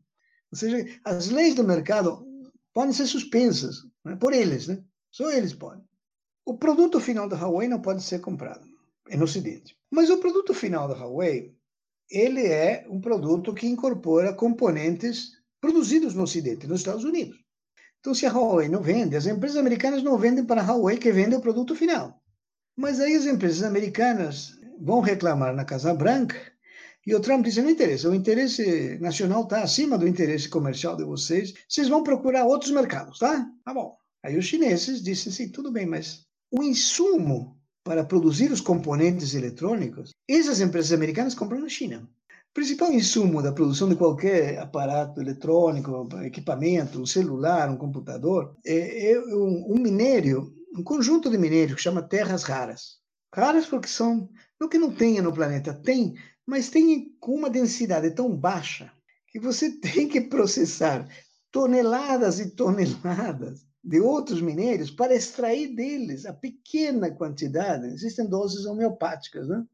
Ou seja, as leis do mercado podem ser suspensas né, por eles, né? Só eles podem. O produto final da Huawei não pode ser comprado no Ocidente. Mas o produto final da Huawei, ele é um produto que incorpora componentes produzidos no Ocidente, nos Estados Unidos. Então, se a Huawei não vende, as empresas americanas não vendem para a Huawei que vende o produto final. Mas aí as empresas americanas vão reclamar na Casa Branca e o Trump disse: não interessa, o interesse nacional está acima do interesse comercial de vocês, vocês vão procurar outros mercados, tá? Tá bom. Aí os chineses disseram assim: tudo bem, mas o insumo para produzir os componentes eletrônicos, essas empresas americanas compram na China. O principal insumo da produção de qualquer aparato eletrônico, equipamento, um celular, um computador, é, é um, minério, um conjunto de minérios que chama terras raras. Raras porque são, não que não tenha no planeta, tem, mas tem uma densidade tão baixa que você *laughs* tem que processar toneladas e toneladas de outros minérios para extrair deles a pequena quantidade. Existem doses homeopáticas, né?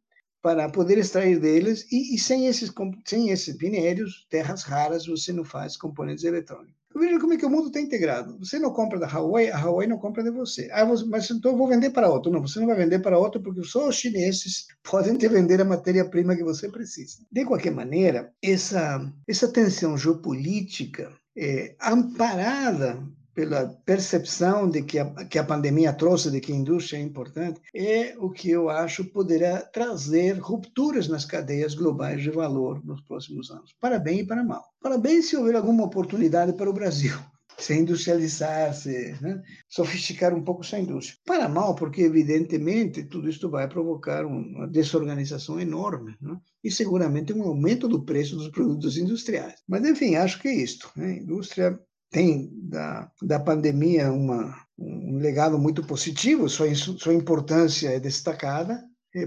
Para poder extrair deles, e, e sem, esses, sem esses minérios, terras raras, você não faz componentes eletrônicos. Veja como é que o mundo está integrado. Você não compra da Huawei, a Huawei não compra de você. Ah, mas então eu vou vender para outro. Não, você não vai vender para outro porque só os chineses *laughs* podem te vender a matéria-prima que você precisa. De qualquer maneira, essa, essa tensão geopolítica é, amparada pela percepção de que a, que a pandemia trouxe de que a indústria é importante, é o que eu acho poderá trazer rupturas nas cadeias globais de valor nos próximos anos, para bem e para mal. Para bem se houver alguma oportunidade para o Brasil *laughs* se industrializar, se né? sofisticar um pouco essa indústria. Para mal, porque evidentemente tudo isso vai provocar uma desorganização enorme né? e seguramente um aumento do preço dos produtos industriais. Mas enfim, acho que é isto. Né? A indústria tem da, da pandemia uma, um legado muito positivo, sua, sua importância é destacada,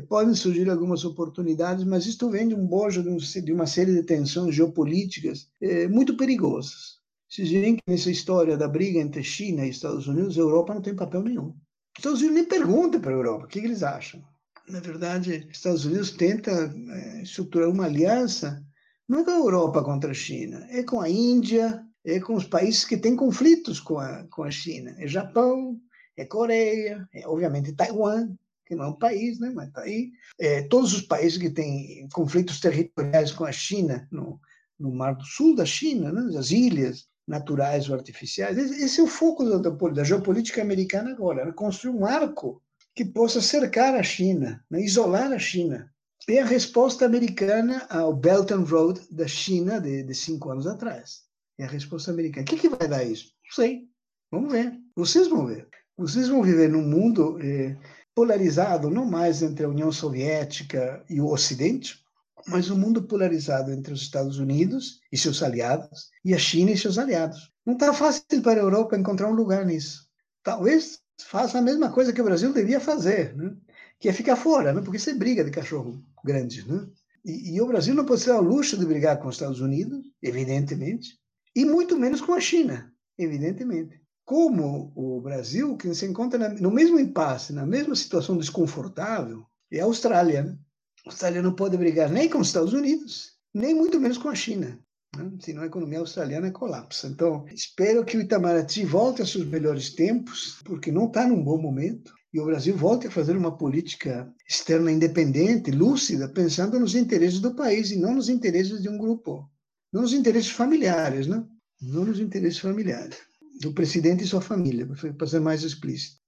podem surgir algumas oportunidades, mas isto vem de um bojo de, uma série de tensões geopolíticas eh, muito perigosas. Vocês veem que nessa história da briga entre China e Estados Unidos, a Europa não tem papel nenhum. Os Estados Unidos nem pergunta para a Europa o que, que eles acham. Na verdade, os Estados Unidos tenta é, estruturar uma aliança não é com a Europa contra a China, é com a Índia, é com os países que têm conflitos com a, com a China. É Japão, é Coreia, é obviamente Taiwan, que não é um país, né, mas está aí. É, todos os países que têm conflitos territoriais com a China, no, no Mar do Sul da China, né, as ilhas, naturais ou artificiais. Esse é o foco da, da geopolítica americana agora, né? construir um arco que possa cercar a China, né? isolar a China. É a resposta americana ao Belt and Road da China de, de cinco anos atrás. É a resposta americana. O que, que vai dar isso? Não sei. Vamos ver. Vocês vão ver. Vocês vão viver num mundo eh, polarizado, não mais entre a União Soviética e o Ocidente, mas um mundo polarizado entre os Estados Unidos e seus aliados e a China e seus aliados. Não está fácil para a Europa encontrar um lugar nisso. Talvez faça a mesma coisa que o Brasil devia fazer, né? que é ficar fora, né? porque você briga de cachorro grande. Né? E, e o Brasil não pode ser ao luxo de brigar com os Estados Unidos, evidentemente, e muito menos com a China, evidentemente. Como o Brasil, que se encontra no mesmo impasse, na mesma situação desconfortável, é a Austrália. Né? A Austrália não pode brigar nem com os Estados Unidos, nem muito menos com a China. Né? Senão a economia australiana colapsa. Então, espero que o Itamaraty volte aos seus melhores tempos, porque não está num bom momento, e o Brasil volte a fazer uma política externa independente, lúcida, pensando nos interesses do país e não nos interesses de um grupo. Não nos interesses familiares, né? Não nos interesses familiares. Do presidente e sua família, para ser mais explícito.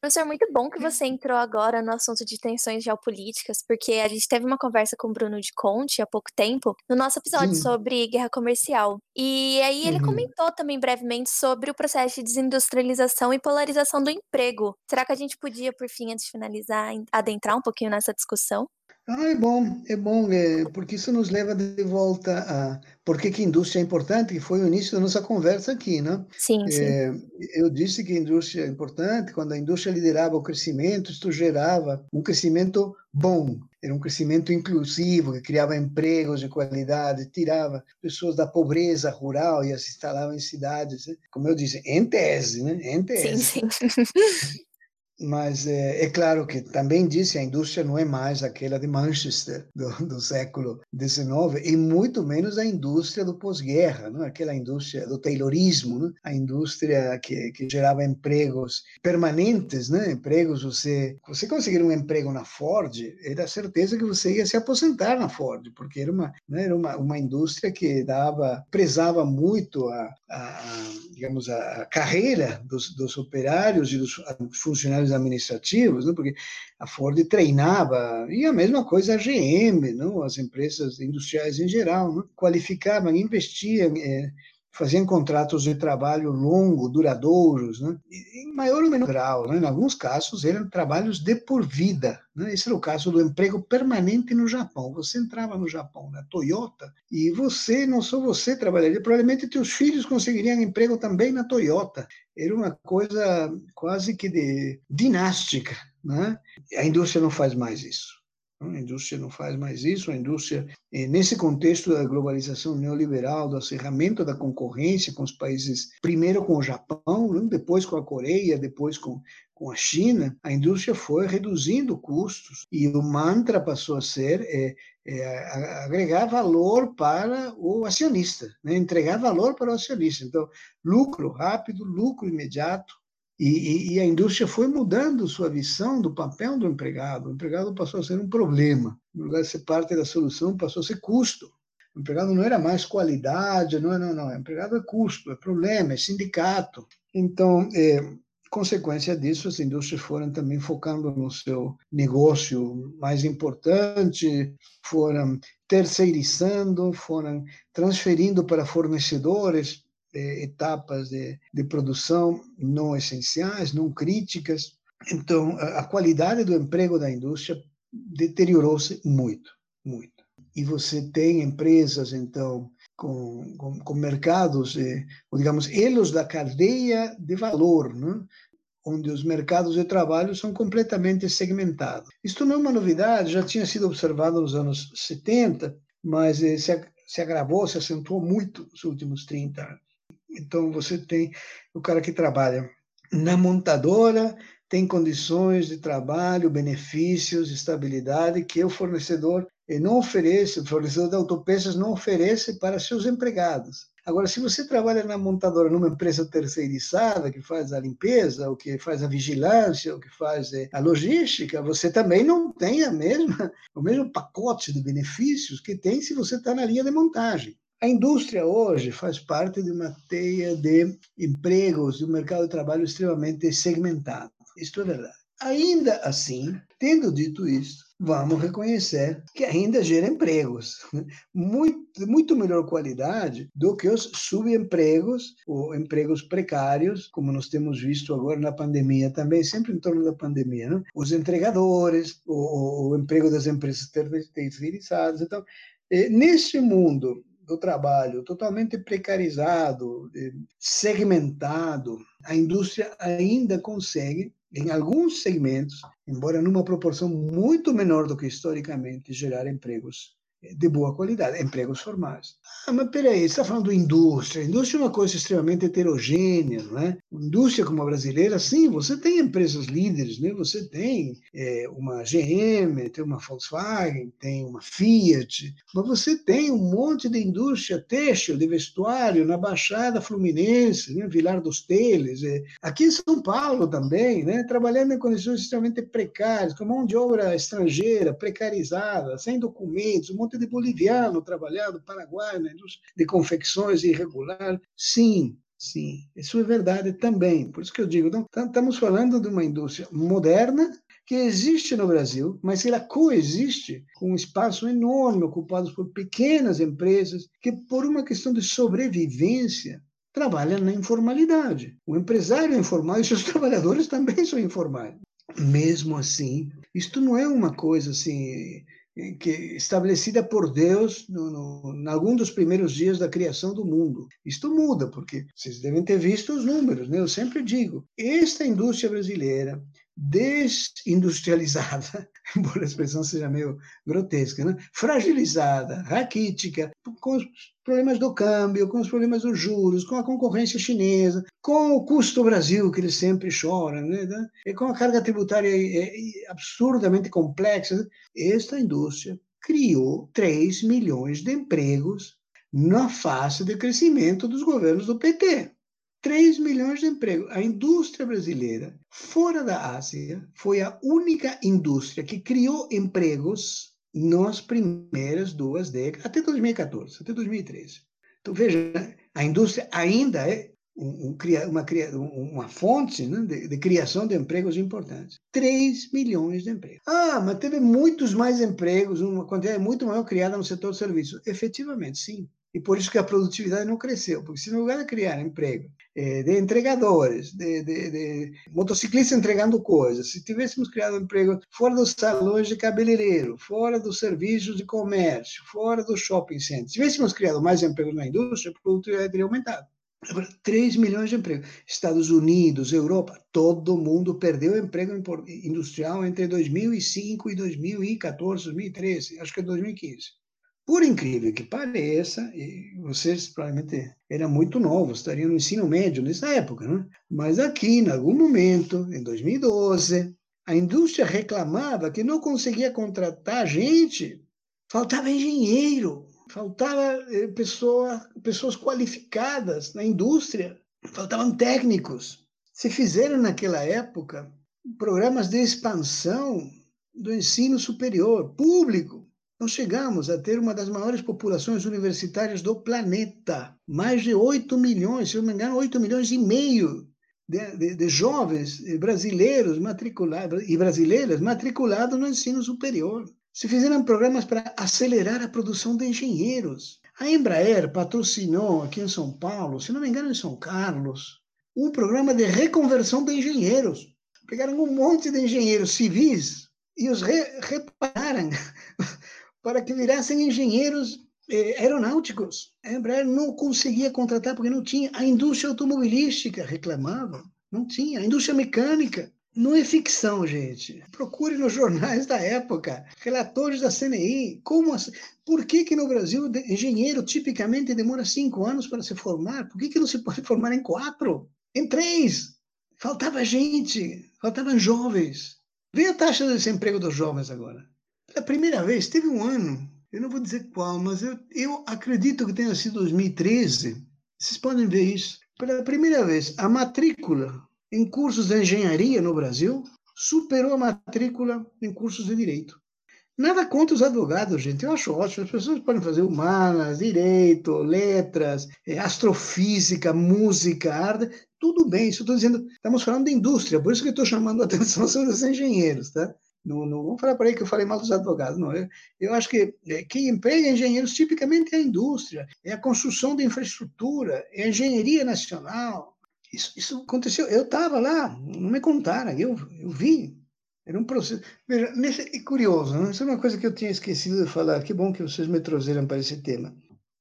Professor, muito bom que você entrou agora no assunto de tensões geopolíticas, porque a gente teve uma conversa com o Bruno de Conte há pouco tempo, no nosso episódio Sim. sobre guerra comercial. E aí ele uhum. comentou também brevemente sobre o processo de desindustrialização e polarização do emprego. Será que a gente podia, por fim, antes de finalizar, adentrar um pouquinho nessa discussão? Ah, é bom, é bom, é, porque isso nos leva de volta a por que, que a indústria é importante, que foi o início da nossa conversa aqui, né? Sim, sim. É, eu disse que a indústria é importante, quando a indústria liderava o crescimento, isto gerava um crescimento bom, era um crescimento inclusivo, que criava empregos de qualidade, tirava pessoas da pobreza rural e as instalava em cidades, né? como eu disse, em tese, né? Em tese. Sim, sim. *laughs* Mas é, é, claro que também disse a indústria não é mais aquela de Manchester do, do século XIX e muito menos a indústria do pós-guerra, não? aquela indústria do taylorismo, não? a indústria que, que gerava empregos permanentes, né? empregos você você conseguir um emprego na Ford era certeza que você ia se aposentar na Ford porque era uma né? era uma, uma indústria que dava prezava muito a, a digamos a, carreira dos, dos operários e dos funcionários administrativos, né? porque a Ford treinava, e a mesma coisa a GM, não? as empresas industriais em geral, não? qualificavam, investiam, é, faziam contratos de trabalho longo, duradouros, né? em maior ou menor grau. Né? Em alguns casos, eram trabalhos de por vida. Né? Esse era o caso do emprego permanente no Japão. Você entrava no Japão, na Toyota, e você, não só você trabalharia, provavelmente teus filhos conseguiriam emprego também na Toyota. Era uma coisa quase que de dinástica. Né? A indústria não faz mais isso. A indústria não faz mais isso, a indústria, eh, nesse contexto da globalização neoliberal, do acerramento da concorrência com os países, primeiro com o Japão, né, depois com a Coreia, depois com, com a China, a indústria foi reduzindo custos e o mantra passou a ser é, é, agregar valor para o acionista, né? entregar valor para o acionista. Então, lucro rápido, lucro imediato, e, e, a indústria foi mudando sua visão do papel do empregado. O empregado passou a ser um problema. No lugar de ser parte da solução, passou a ser custo. O empregado não era mais qualidade, não, não, não. O empregado é custo, é problema, é sindicato. Então, é, consequência disso, as indústrias foram também focando no seu negócio mais importante, foram terceirizando, foram transferindo para fornecedores etapas de, de produção não essenciais, não críticas. Então, a, qualidade do emprego da indústria deteriorou-se muito, muito. E você tem empresas, então, com, com, com mercados, eh, digamos, elos da cadeia de valor, né? onde os mercados de trabalho são completamente segmentados. Isto não é uma novidade, já tinha sido observado nos anos 70, mas eh, se, se agravou, se acentuou muito nos últimos 30 anos. Então, você tem o cara que trabalha na montadora, tem condições de trabalho, benefícios, estabilidade que o fornecedor não oferece, o fornecedor de autopeças não oferece para seus empregados. Agora, se você trabalha na montadora, numa empresa terceirizada, que faz a limpeza, ou que faz a vigilância, ou que faz eh, a logística, você também não tem a mesma, o mesmo pacote de benefícios que tem se você está na linha de montagem. A indústria hoje faz parte de uma teia de empregos, de um mercado de trabalho extremamente segmentado. Isto é verdade. Ainda assim, tendo dito isso, vamos reconhecer que ainda gera empregos, muito, muito melhor qualidade do que os subempregos ou empregos precários, como nós temos visto agora na pandemia também, sempre em torno da pandemia, né? os entregadores, o, o, emprego das empresas terceirizadas. Então, eh, nesse mundo do trabalho totalmente precarizado, eh, segmentado, a indústria ainda consegue em alguns segmentos, embora numa proporção muito menor do que historicamente, gerar empregos de boa qualidade, empregos formais. Ah, mas peraí, você está falando de indústria. Indústria é uma coisa extremamente heterogênea, não é? Indústria como a brasileira, sim, você tem empresas líderes, né? Você tem é, uma GM, tem uma Volkswagen, tem uma Fiat, mas você tem um monte de indústria têxtil, de vestuário, na Baixada Fluminense, né? Vilar dos Teles, é. aqui em São Paulo também, né? Trabalhando em condições extremamente precárias, com mão de obra estrangeira, precarizada, sem documentos, um monte de boliviano trabalhando, paraguai, na indústria de confecções irregular. Sim, sim, isso é verdade também. Por isso que eu digo, estamos falando de uma indústria moderna que existe no Brasil, mas ela coexiste com um espaço enorme ocupado por pequenas empresas que, por uma questão de sobrevivência, trabalham na informalidade. O empresário é informal *laughs* e seus trabalhadores também são informais. Mesmo assim, isto não é uma coisa assim que estabelecida por Deus no, no, em algum dos primeiros dias da criação do mundo. Isto muda, porque vocês devem ter visto os números, né? Eu sempre digo, esta indústria brasileira desindustrializada, *laughs* embora a expressão seja meio grotesca, né? fragilizada, raquítica, com os problemas do câmbio, com os problemas dos juros, com a concorrência chinesa, com o custo Brasil, que eles sempre choram, né? e com a carga tributária absurdamente complexa. Esta indústria criou 3 milhões de empregos na fase de crescimento dos governos do PT. 3 milhões de empregos. A indústria brasileira, fora da Ásia, foi a única indústria que criou empregos nas primeiras duas décadas, até 2014, até 2013. Então, veja, a indústria ainda é um, um, uma, uma, fonte né, de, de, criação de empregos importantes. 3 milhões de empregos. Ah, mas teve muitos mais empregos, uma quantidade muito maior criada no setor de serviços. Efetivamente, sim. E por isso que a produtividade não cresceu, porque se no lugar de criar emprego é, de entregadores, de, de, de, motociclistas entregando coisas, se tivéssemos criado emprego fora dos salões de cabeleireiro, fora dos serviços de comércio, fora dos shopping centers, se tivéssemos criado mais empregos na indústria, a produtividade teria aumentado. Agora, 3 milhões de empregos. Estados Unidos, Europa, todo mundo perdeu emprego industrial entre 2005 e 2014, 2013, acho que é 2015. Por incrível que pareça, vocês provavelmente eram muito novos, estariam no ensino médio nessa época, né? mas aqui, em algum momento, em 2012, a indústria reclamava que não conseguia contratar gente, faltava engenheiro, faltava eh, pessoa, pessoas qualificadas na indústria, faltavam técnicos. Se fizeram naquela época programas de expansão do ensino superior público Nós chegamos a ter uma das maiores populações universitárias do planeta. Mais de 8 milhões, se eu não me engano, 8 milhões e meio de, de, de jovens brasileiros matriculados e brasileiras matriculados no ensino superior. Se fizeram programas para acelerar a produção de engenheiros. A Embraer patrocinou aqui em São Paulo, se não me engano, em São Carlos, um programa de reconversão de engenheiros. Pegaram um monte de engenheiros civis e os re, repararam para que virassem engenheiros eh, aeronáuticos. A Embraer não conseguia contratar porque não tinha. A indústria automobilística reclamava, não tinha. A indústria mecânica. Não é ficção, gente. Procure nos jornais da época, relatórios da CNI. Como assim? Por que, que no Brasil engenheiro tipicamente demora cinco anos para se formar? Por que, que não se pode formar em quatro? Em três? Faltava gente, faltavam jovens. Vê a taxa de desemprego dos jovens agora. Pela primeira vez, teve um ano, eu não vou dizer qual, mas eu, eu acredito que tenha sido 2013. Vocês podem ver isso. Pela primeira vez, a matrícula em cursos de engenharia no Brasil superou a matrícula em cursos de direito. Nada contra os advogados, gente. Eu acho ótimo. As pessoas podem fazer humanas, direito, letras, eh, astrofísica, música, arte. Tudo bem. Isso estou dizendo. Estamos falando de indústria. Por isso que estou chamando a *laughs* atenção sobre os engenheiros, tá? Não, não falar por aí que eu falei mal dos advogados, não. Eu, eu acho que é, quem emprega engenheiros tipicamente é a indústria, é a construção de infraestrutura, é a engenharia nacional. Isso, isso aconteceu. Eu estava lá, não me contaram, eu, eu vi. Era um processo. Veja, nesse, é curioso, né? isso é uma coisa que eu tinha esquecido de falar. Que bom que vocês me trouxeram para esse tema.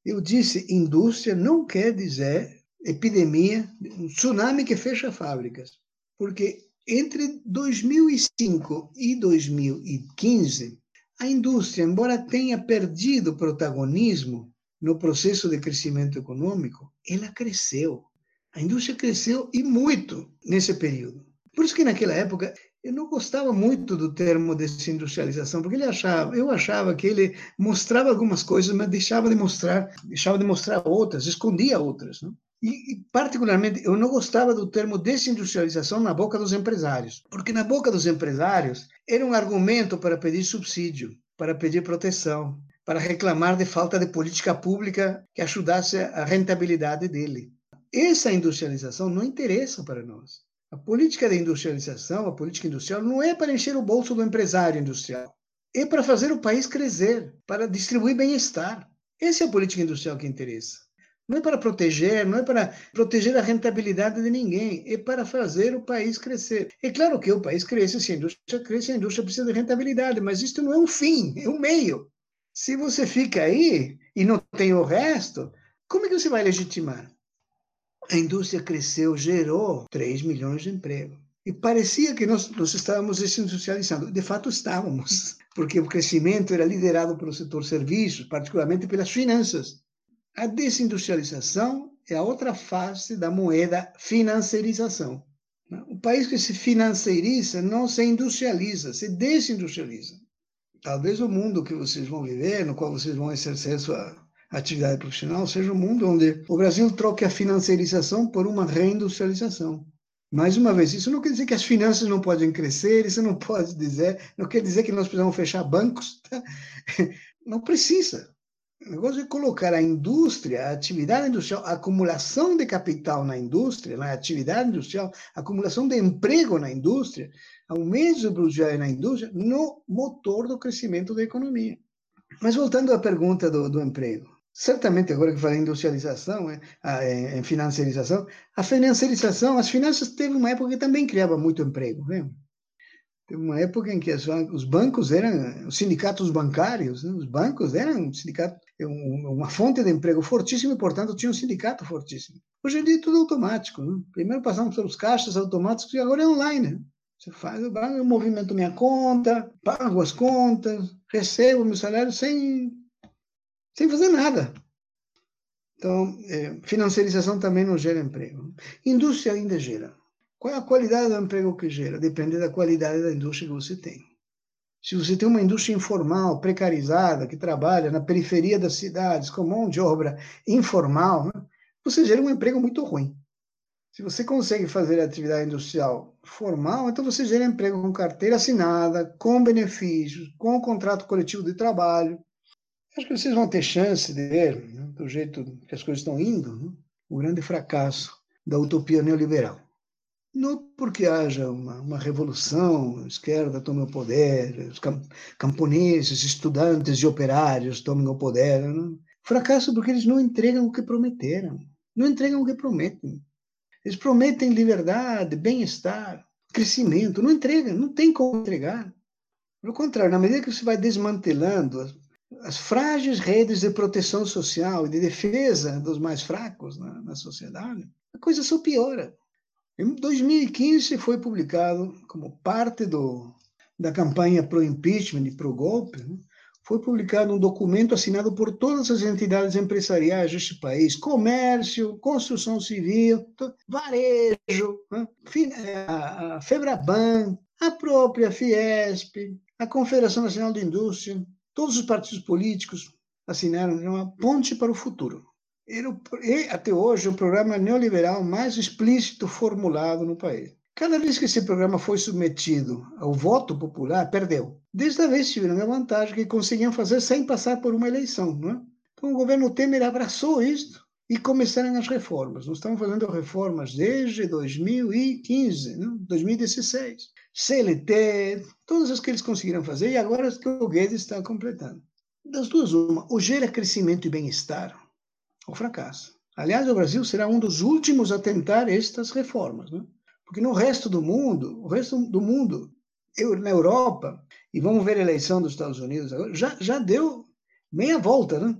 Eu disse: indústria não quer dizer epidemia, um tsunami que fecha fábricas. Porque entre 2005 e 2015, a indústria, embora tenha perdido protagonismo no processo de crescimento econômico, ela cresceu. A indústria cresceu e muito nesse período. Por isso que naquela época eu não gostava muito do termo desindustrialização, porque ele achava, eu achava que ele mostrava algumas coisas, mas deixava de mostrar, deixava de mostrar outras, escondia outras. Não? E, particularmente, eu não gostava do termo desindustrialização na boca dos empresários, porque na boca dos empresários era um argumento para pedir subsídio, para pedir proteção, para reclamar de falta de política pública que ajudasse a rentabilidade dele. Essa industrialização não interessa para nós. A política de industrialização, a política industrial, não é para encher o bolso do empresário industrial. É para fazer o país crescer, para distribuir bem-estar. Essa é a política industrial que interessa. Não é para proteger, não é para proteger a rentabilidade de ninguém, é para fazer o país crescer. É claro que o país cresce se a indústria cresce, a indústria precisa de rentabilidade, mas isso não é um fim, é um meio. Se você fica aí e não tem o resto, como é que você vai legitimar? A indústria cresceu, gerou 3 milhões de empregos. E parecia que nós, nós estávamos desindustrializando. De fato, estávamos, *laughs* porque o crescimento era liderado pelo setor serviços, particularmente pelas finanças. A desindustrialização é a outra face da moeda financiarização. O país que se financiariza não se industrializa, se desindustrializa. Talvez o mundo que vocês vão viver, no qual vocês vão exercer sua atividade profissional, seja um mundo onde o Brasil troque a financiarização por uma reindustrialização. Mais uma vez, isso não quer dizer que as finanças não podem crescer, isso não pode dizer, não quer dizer que nós precisamos fechar bancos. Tá? *laughs* Não precisa. O negócio é colocar a indústria, a atividade industrial, a acumulação de capital na indústria, na atividade industrial, a acumulação de emprego na indústria, aumento de produtividade na indústria, no motor do crescimento da economia. Mas voltando à pergunta do, do emprego, certamente agora que falei industrialização, é, a, é, financiarização, a financiarização, as finanças teve uma época que também criava muito emprego, lembra? Teve uma época em que os bancos eram, os sindicatos bancários, né? os bancos eram um sindicato, uma fonte de emprego fortíssima e, portanto, tinha um sindicato fortíssimo. Hoje em dia é tudo automático. Né? Primeiro passamos pelos caixas automáticos e agora é online. Você faz, eu movimento minha conta, pago as contas, recebo meu salário sem, sem fazer nada. Então, é, financiarização também não gera emprego. Indústria ainda gera. Qual é a qualidade do emprego que gera? Depende da qualidade da indústria que você tem. Se você tem uma indústria informal, precarizada, que trabalha na periferia das cidades, com mão de obra informal, né, você gera um emprego muito ruim. Se você consegue fazer atividade industrial formal, então você gera emprego com carteira assinada, com benefícios, com contrato coletivo de trabalho. Acho que vocês vão ter chance de ver, né, do jeito que as coisas estão indo, né, o grande fracasso da utopia neoliberal. Não porque haja uma, uma revolução, a esquerda tome o poder, os camponeses, estudantes e operários tomem o poder. Não. Fracasso porque eles não entregam o que prometeram. Não entregam o que prometem. Eles prometem liberdade, bem-estar, crescimento. Não entregam, não tem como entregar. Pelo contrário, na medida que você vai desmantelando as, as frágeis redes de proteção social e de defesa dos mais fracos na, na sociedade, a coisa só piora. Em 2015 foi publicado, como parte do, da campanha pro impeachment e pro golpe, né, foi publicado um documento assinado por todas as entidades empresariais deste país, comércio, construção civil, varejo, né, a Febraban, a própria Fiesp, a Confederação Nacional de Indústria, todos os partidos políticos assinaram uma ponte para o futuro. Era, até hoje, o programa neoliberal mais explícito formulado no país. Cada vez que esse programa foi submetido ao voto popular, perdeu. Desta vez tiveram a vantagem que conseguiam fazer sem passar por uma eleição. Não é? Então o governo Temer abraçou isto e começaram as reformas. Nós estamos fazendo reformas desde 2015, não? 2016. CLT, todas as que eles conseguiram fazer e agora as que o Guedes está completando. Das duas, uma, ou gera crescimento e bem-estar, ou fracasso. Aliás, o Brasil será um dos últimos a tentar estas reformas. Não? Porque no resto do mundo, o resto do mundo, eu, na Europa, e vamos ver a eleição dos Estados Unidos agora, já, já deu meia volta, né?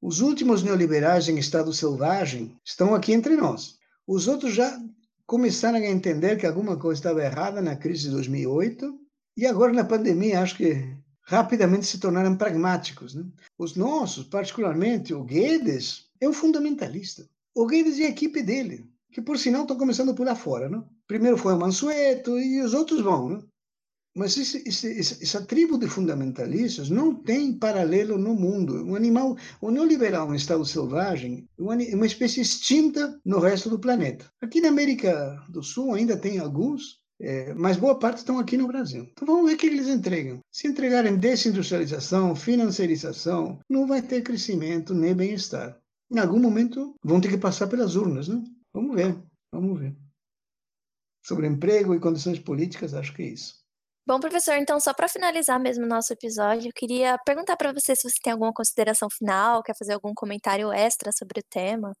Os últimos neoliberais em estado selvagem estão aqui entre nós. Os outros já começaram a entender que alguma coisa estava errada na crise de 2008 e agora na pandemia acho que rapidamente se tornaram pragmáticos. Né? Os nossos, particularmente o Guedes, é um fundamentalista. O Guedes e a equipe dele, que por sinal estão começando a pular fora. Né? Primeiro foi o Mansueto e os outros vão. Né? Mas esse, esse, essa tribo de fundamentalistas não tem paralelo no mundo. Um animal, o neoliberal, um estado selvagem, uma espécie extinta no resto do planeta. Aqui na América do Sul ainda tem alguns, é, mas boa parte estão aqui no Brasil. Então vamos ver o que eles entregam. Se entregarem desindustrialização, financiarização, não vai ter crescimento nem bem-estar. Em algum momento vão ter que passar pelas urnas, né? Vamos ver, vamos ver. Sobre emprego e condições políticas, acho que é isso. Bom, professor, então só para finalizar mesmo o nosso episódio, eu queria perguntar para você se você tem alguma consideração final, quer fazer algum comentário extra sobre o tema.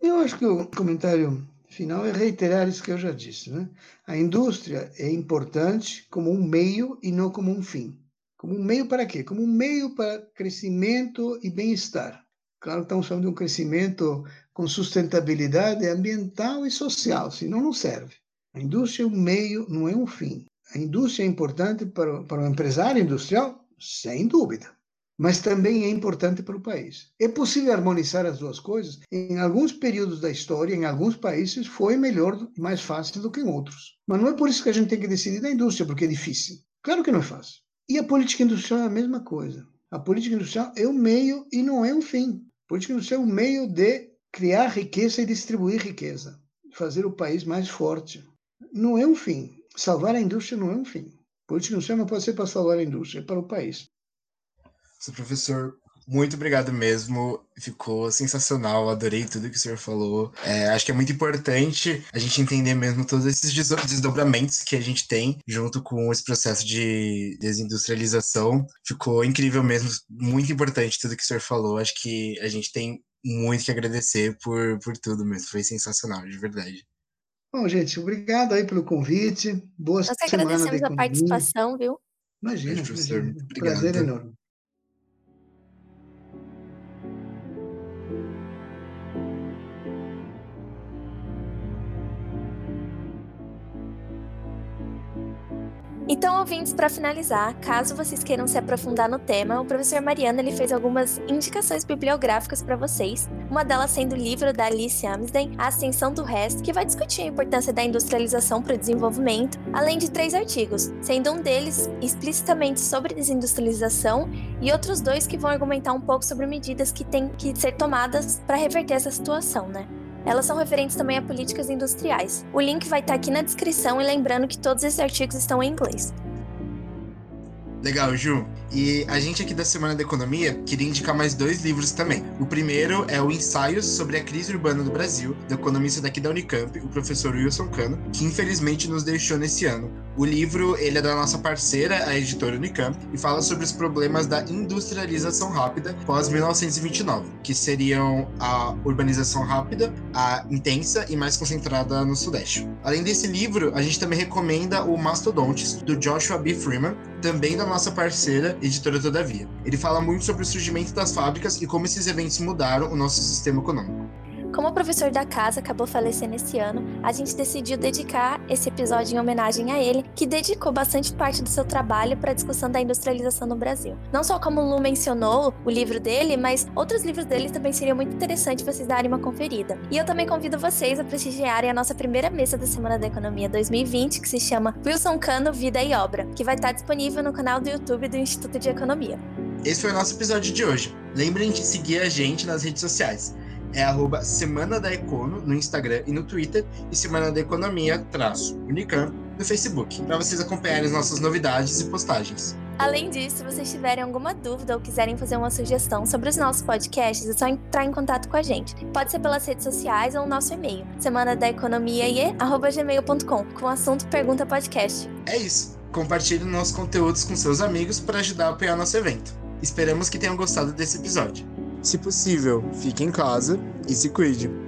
Eu acho que o comentário final é reiterar isso que eu já disse. Né? A indústria é importante como um meio e não como um fim. Como um meio para quê? Como um meio para crescimento e bem-estar. Claro, estamos falando de um crescimento com sustentabilidade ambiental e social, senão não serve. A indústria é um meio, não é um fim. A indústria é importante para, para o empresário industrial? Sem dúvida. Mas também é importante para o país. É possível harmonizar as duas coisas? Em alguns períodos da história, em alguns países, foi melhor mais fácil do que em outros. Mas não é por isso que a gente tem que decidir da indústria, porque é difícil. Claro que não é fácil. E a política industrial é a mesma coisa. A política industrial é um meio e não é um fim. A política industrial é um meio de criar riqueza e distribuir riqueza, fazer o país mais forte. Não é um fim salvar a indústria não é um fim. Política industrial não pode ser para salvar a indústria, é para o país. Seu professor, muito obrigado mesmo. Ficou sensacional, adorei tudo que o senhor falou. É, acho que é muito importante a gente entender mesmo todos esses desdobramentos que a gente tem junto com esse processo de desindustrialização. Ficou incrível mesmo, muito importante tudo que o senhor falou. Acho que a gente tem muito que agradecer por, por tudo mesmo. Foi sensacional, de verdade. Bom, gente, obrigado aí pelo convite. Boa Nós semana. Nós agradecemos a participação, viu? Imagina, Beijo, professor. Imagina. Prazer enorme. Então, ouvintes, para finalizar, caso vocês queiram se aprofundar no tema, o professor Mariano ele fez algumas indicações bibliográficas para vocês, uma delas sendo o livro da Alice Amsden, A Ascensão do Resto, que vai discutir a importância da industrialização para o desenvolvimento, além de três artigos, sendo um deles explicitamente sobre desindustrialização e outros dois que vão argumentar um pouco sobre medidas que têm que ser tomadas para reverter essa situação, né? Elas são referentes também a políticas industriais. O link vai estar aqui na descrição e lembrando que todos esses artigos estão em inglês. Legal, Ju. E a gente aqui da Semana da Economia queria indicar mais dois livros também. O primeiro é o Ensaios sobre a Crise Urbana do Brasil, do economista daqui da Unicamp, o professor Wilson Cano, que infelizmente nos deixou nesse ano. O livro ele é da nossa parceira, a editora Unicamp, e fala sobre os problemas da industrialização rápida pós-1929, que seriam a urbanização rápida, a intensa e mais concentrada no Sudeste. Além desse livro, a gente também recomenda o Mastodontes, do Joshua B. Freeman, também da nossa parceira, editora Todavia. Ele fala muito sobre o surgimento das fábricas e como esses eventos mudaram o nosso sistema econômico. Como o professor da casa acabou falecendo esse ano, a gente decidiu dedicar esse episódio em homenagem a ele, que dedicou bastante parte do seu trabalho para a discussão da industrialização no Brasil. Não só como o Lu mencionou o livro dele, mas outros livros dele também seriam muito interessantes vocês darem uma conferida. E eu também convido vocês a prestigiarem a nossa primeira mesa da Semana da Economia 2020, que se chama Wilson Cano Vida e Obra, que vai estar disponível no canal do YouTube do Instituto de Economia. Esse foi o nosso episódio de hoje. Lembrem de seguir a gente nas redes sociais é arroba Semana da Econo no Instagram e no Twitter e Semana da Economia traço Unicamp no Facebook, para vocês acompanharem as nossas novidades e postagens. Além disso, se vocês tiverem alguma dúvida ou quiserem fazer uma sugestão sobre os nossos podcasts, é só entrar em contato com a gente. Pode ser pelas redes sociais ou o nosso e-mail, semana da economia gmail.com, com o assunto Pergunta Podcast. É isso. Compartilhe nossos conteúdos com seus amigos para ajudar a apoiar nosso evento. Esperamos que tenham gostado desse episódio. Se possível, fique em casa e se cuide.